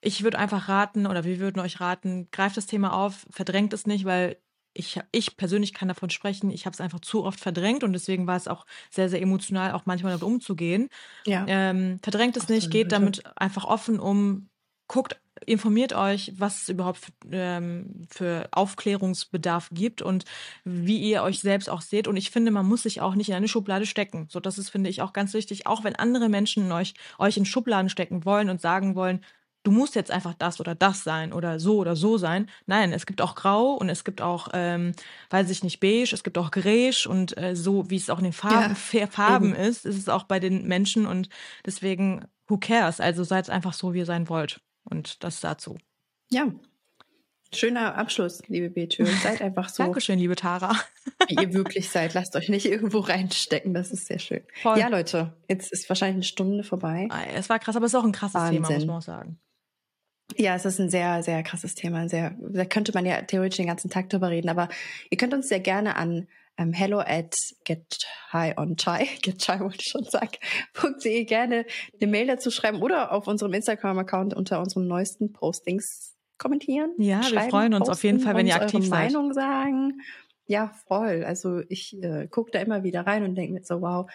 Ich würde einfach raten, oder wir würden euch raten, greift das Thema auf, verdrängt es nicht, weil ich, ich persönlich kann davon sprechen, ich habe es einfach zu oft verdrängt und deswegen war es auch sehr, sehr emotional, auch manchmal damit umzugehen. Ja. Ähm, verdrängt es nicht, geht damit einfach offen um, guckt informiert euch, was es überhaupt für, ähm, für, Aufklärungsbedarf gibt und wie ihr euch selbst auch seht. Und ich finde, man muss sich auch nicht in eine Schublade stecken. So, das ist, finde ich, auch ganz wichtig. Auch wenn andere Menschen euch, euch in Schubladen stecken wollen und sagen wollen, du musst jetzt einfach das oder das sein oder so oder so sein. Nein, es gibt auch Grau und es gibt auch, ähm, weiß ich nicht, beige, es gibt auch Gräsch und äh, so, wie es auch in den Farben, ja, Farben ist, ist es auch bei den Menschen und deswegen, who cares? Also seid einfach so, wie ihr sein wollt. Und das dazu. Ja. Schöner Abschluss, liebe Betül. Seid einfach so. Dankeschön, liebe Tara. wie ihr wirklich seid. Lasst euch nicht irgendwo reinstecken. Das ist sehr schön. Voll. Ja, Leute, jetzt ist wahrscheinlich eine Stunde vorbei. Ah, es war krass, aber es ist auch ein krasses Wahnsinn. Thema, muss man auch sagen. Ja, es ist ein sehr, sehr krasses Thema. Sehr, da könnte man ja theoretisch den ganzen Tag drüber reden. Aber ihr könnt uns sehr gerne an ähm, hello at get high on chai, get chai wollte ich schon sagen, .de gerne eine Mail dazu schreiben oder auf unserem Instagram-Account unter unseren neuesten Postings kommentieren. Ja, wir freuen uns auf jeden Fall, wenn ihr aktiv seid. Meinung sagen. Ja, voll. Also ich äh, gucke da immer wieder rein und denke mir so, wow,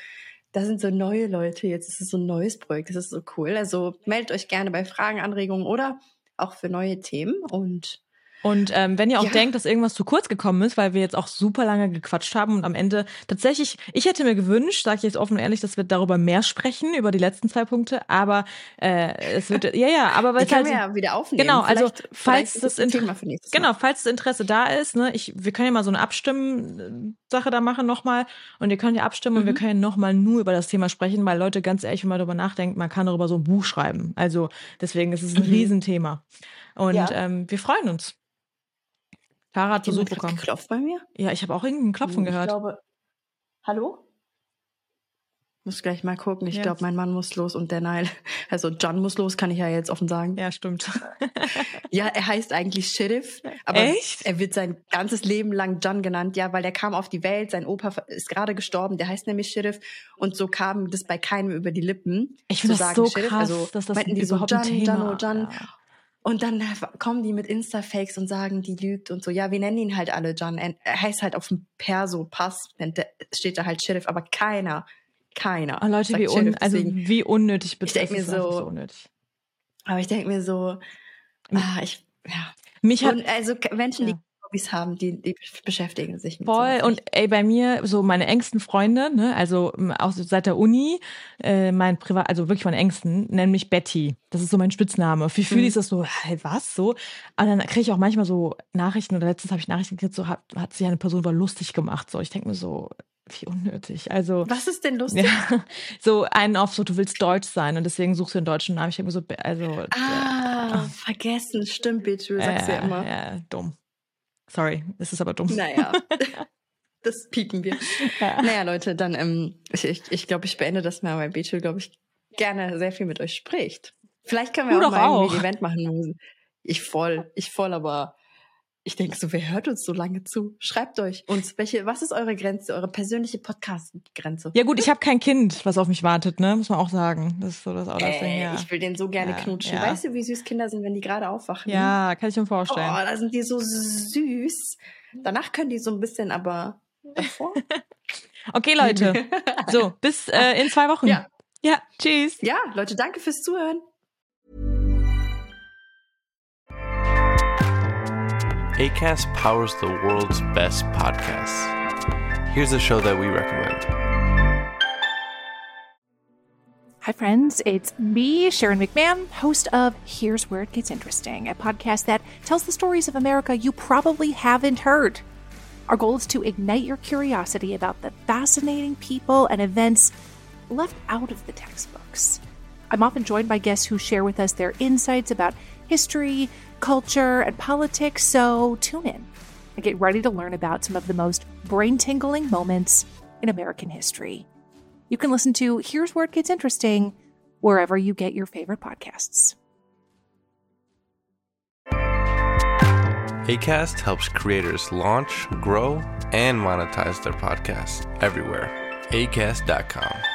da sind so neue Leute, jetzt ist es so ein neues Projekt, das ist so cool. Also meldet euch gerne bei Fragen, Anregungen oder auch für neue Themen und und ähm, wenn ihr auch ja. denkt, dass irgendwas zu kurz gekommen ist, weil wir jetzt auch super lange gequatscht haben und am Ende tatsächlich, ich hätte mir gewünscht, sage ich jetzt offen und ehrlich, dass wir darüber mehr sprechen, über die letzten zwei Punkte, aber äh, es wird, ja, ja, aber weil es halt... ja wieder aufnehmen. Genau, also falls das, das Thema für nächstes Genau, falls das Interesse da ist, ne, ich, wir können ja mal so eine Abstimmen-Sache da machen nochmal und ihr könnt ja abstimmen mhm. und wir mhm. können ja nochmal nur über das Thema sprechen, weil Leute, ganz ehrlich, wenn man darüber nachdenkt, man kann darüber so ein Buch schreiben. Also deswegen ist es ein mhm. Riesenthema. Und ja. ähm, wir freuen uns. Clara hat Besuch bekommen. geklopft bei mir? Ja, ich habe auch irgendeinen Klopfen ich gehört. Ich glaube. Hallo? Muss gleich mal gucken. Ich glaube, mein Mann muss los und der Nile. Also John muss los, kann ich ja jetzt offen sagen. Ja, stimmt. ja, er heißt eigentlich Sheriff, aber Echt? er wird sein ganzes Leben lang John genannt. Ja, weil er kam auf die Welt, sein Opa ist gerade gestorben, der heißt nämlich Sheriff und so kam das bei keinem über die Lippen. Ich finde das so Sheriff. krass, also, dass das meinten die so John, John, oh John. Ja. Und dann kommen die mit Insta-Fakes und sagen, die lügt und so. Ja, wir nennen ihn halt alle John. Er heißt halt auf dem Perso-Pass, steht da halt Sheriff, aber keiner, keiner. Oh, Leute, wie, un also wie unnötig bitte. Ich denke mir so, so unnötig. aber ich denke mir so, ah, ich, ja. Mich hat, und also Menschen, ja. die Hobbys haben, die, die beschäftigen sich mit Voll. Und ey, bei mir, so meine engsten Freunde, ne, also auch seit der Uni, äh, mein Privat, also wirklich meine engsten, nennen mich Betty. Das ist so mein Spitzname. Für viele mhm. ist das so, hey, was? So. Aber dann kriege ich auch manchmal so Nachrichten, oder letztens habe ich Nachrichten gekriegt, so hat, hat sich eine Person über lustig gemacht. So, ich denke mir so, wie unnötig. Also was ist denn lustig? Ja, so einen auf so, du willst Deutsch sein und deswegen suchst du einen deutschen Namen. Ich denke mir so, also ah, äh, vergessen, stimmt, bitte, du sagst äh, ja immer. Ja, dumm. Sorry, es ist aber dumm. Naja. das piepen wir. Ja. Naja, Leute, dann, ähm, ich, ich, ich glaube, ich beende das mal, weil Beetle, glaube ich, gerne sehr viel mit euch spricht. Vielleicht können wir du auch mal auch. ein Event machen. Ich voll, ich voll, aber ich denke so, wer hört uns so lange zu? Schreibt euch uns, welche, was ist eure Grenze, eure persönliche Podcast-Grenze? Ja gut, ich habe kein Kind, was auf mich wartet, ne? Muss man auch sagen. Das ist so das, auch das äh, Ding, ja. Ich will den so gerne ja, knutschen. Ja. Weißt du, wie süß Kinder sind, wenn die gerade aufwachen? Ja, kann ich mir vorstellen. Oh, da sind die so süß. Danach können die so ein bisschen, aber davor. okay, Leute. So, bis äh, in zwei Wochen. Ja. Ja, tschüss. Ja, Leute, danke fürs Zuhören. ACAST powers the world's best podcasts. Here's a show that we recommend. Hi, friends. It's me, Sharon McMahon, host of Here's Where It Gets Interesting, a podcast that tells the stories of America you probably haven't heard. Our goal is to ignite your curiosity about the fascinating people and events left out of the textbooks. I'm often joined by guests who share with us their insights about history culture, and politics, so tune in and get ready to learn about some of the most brain tingling moments in American history. You can listen to Here's Where It Gets Interesting wherever you get your favorite podcasts. ACAST helps creators launch, grow, and monetize their podcasts everywhere. ACAST.com.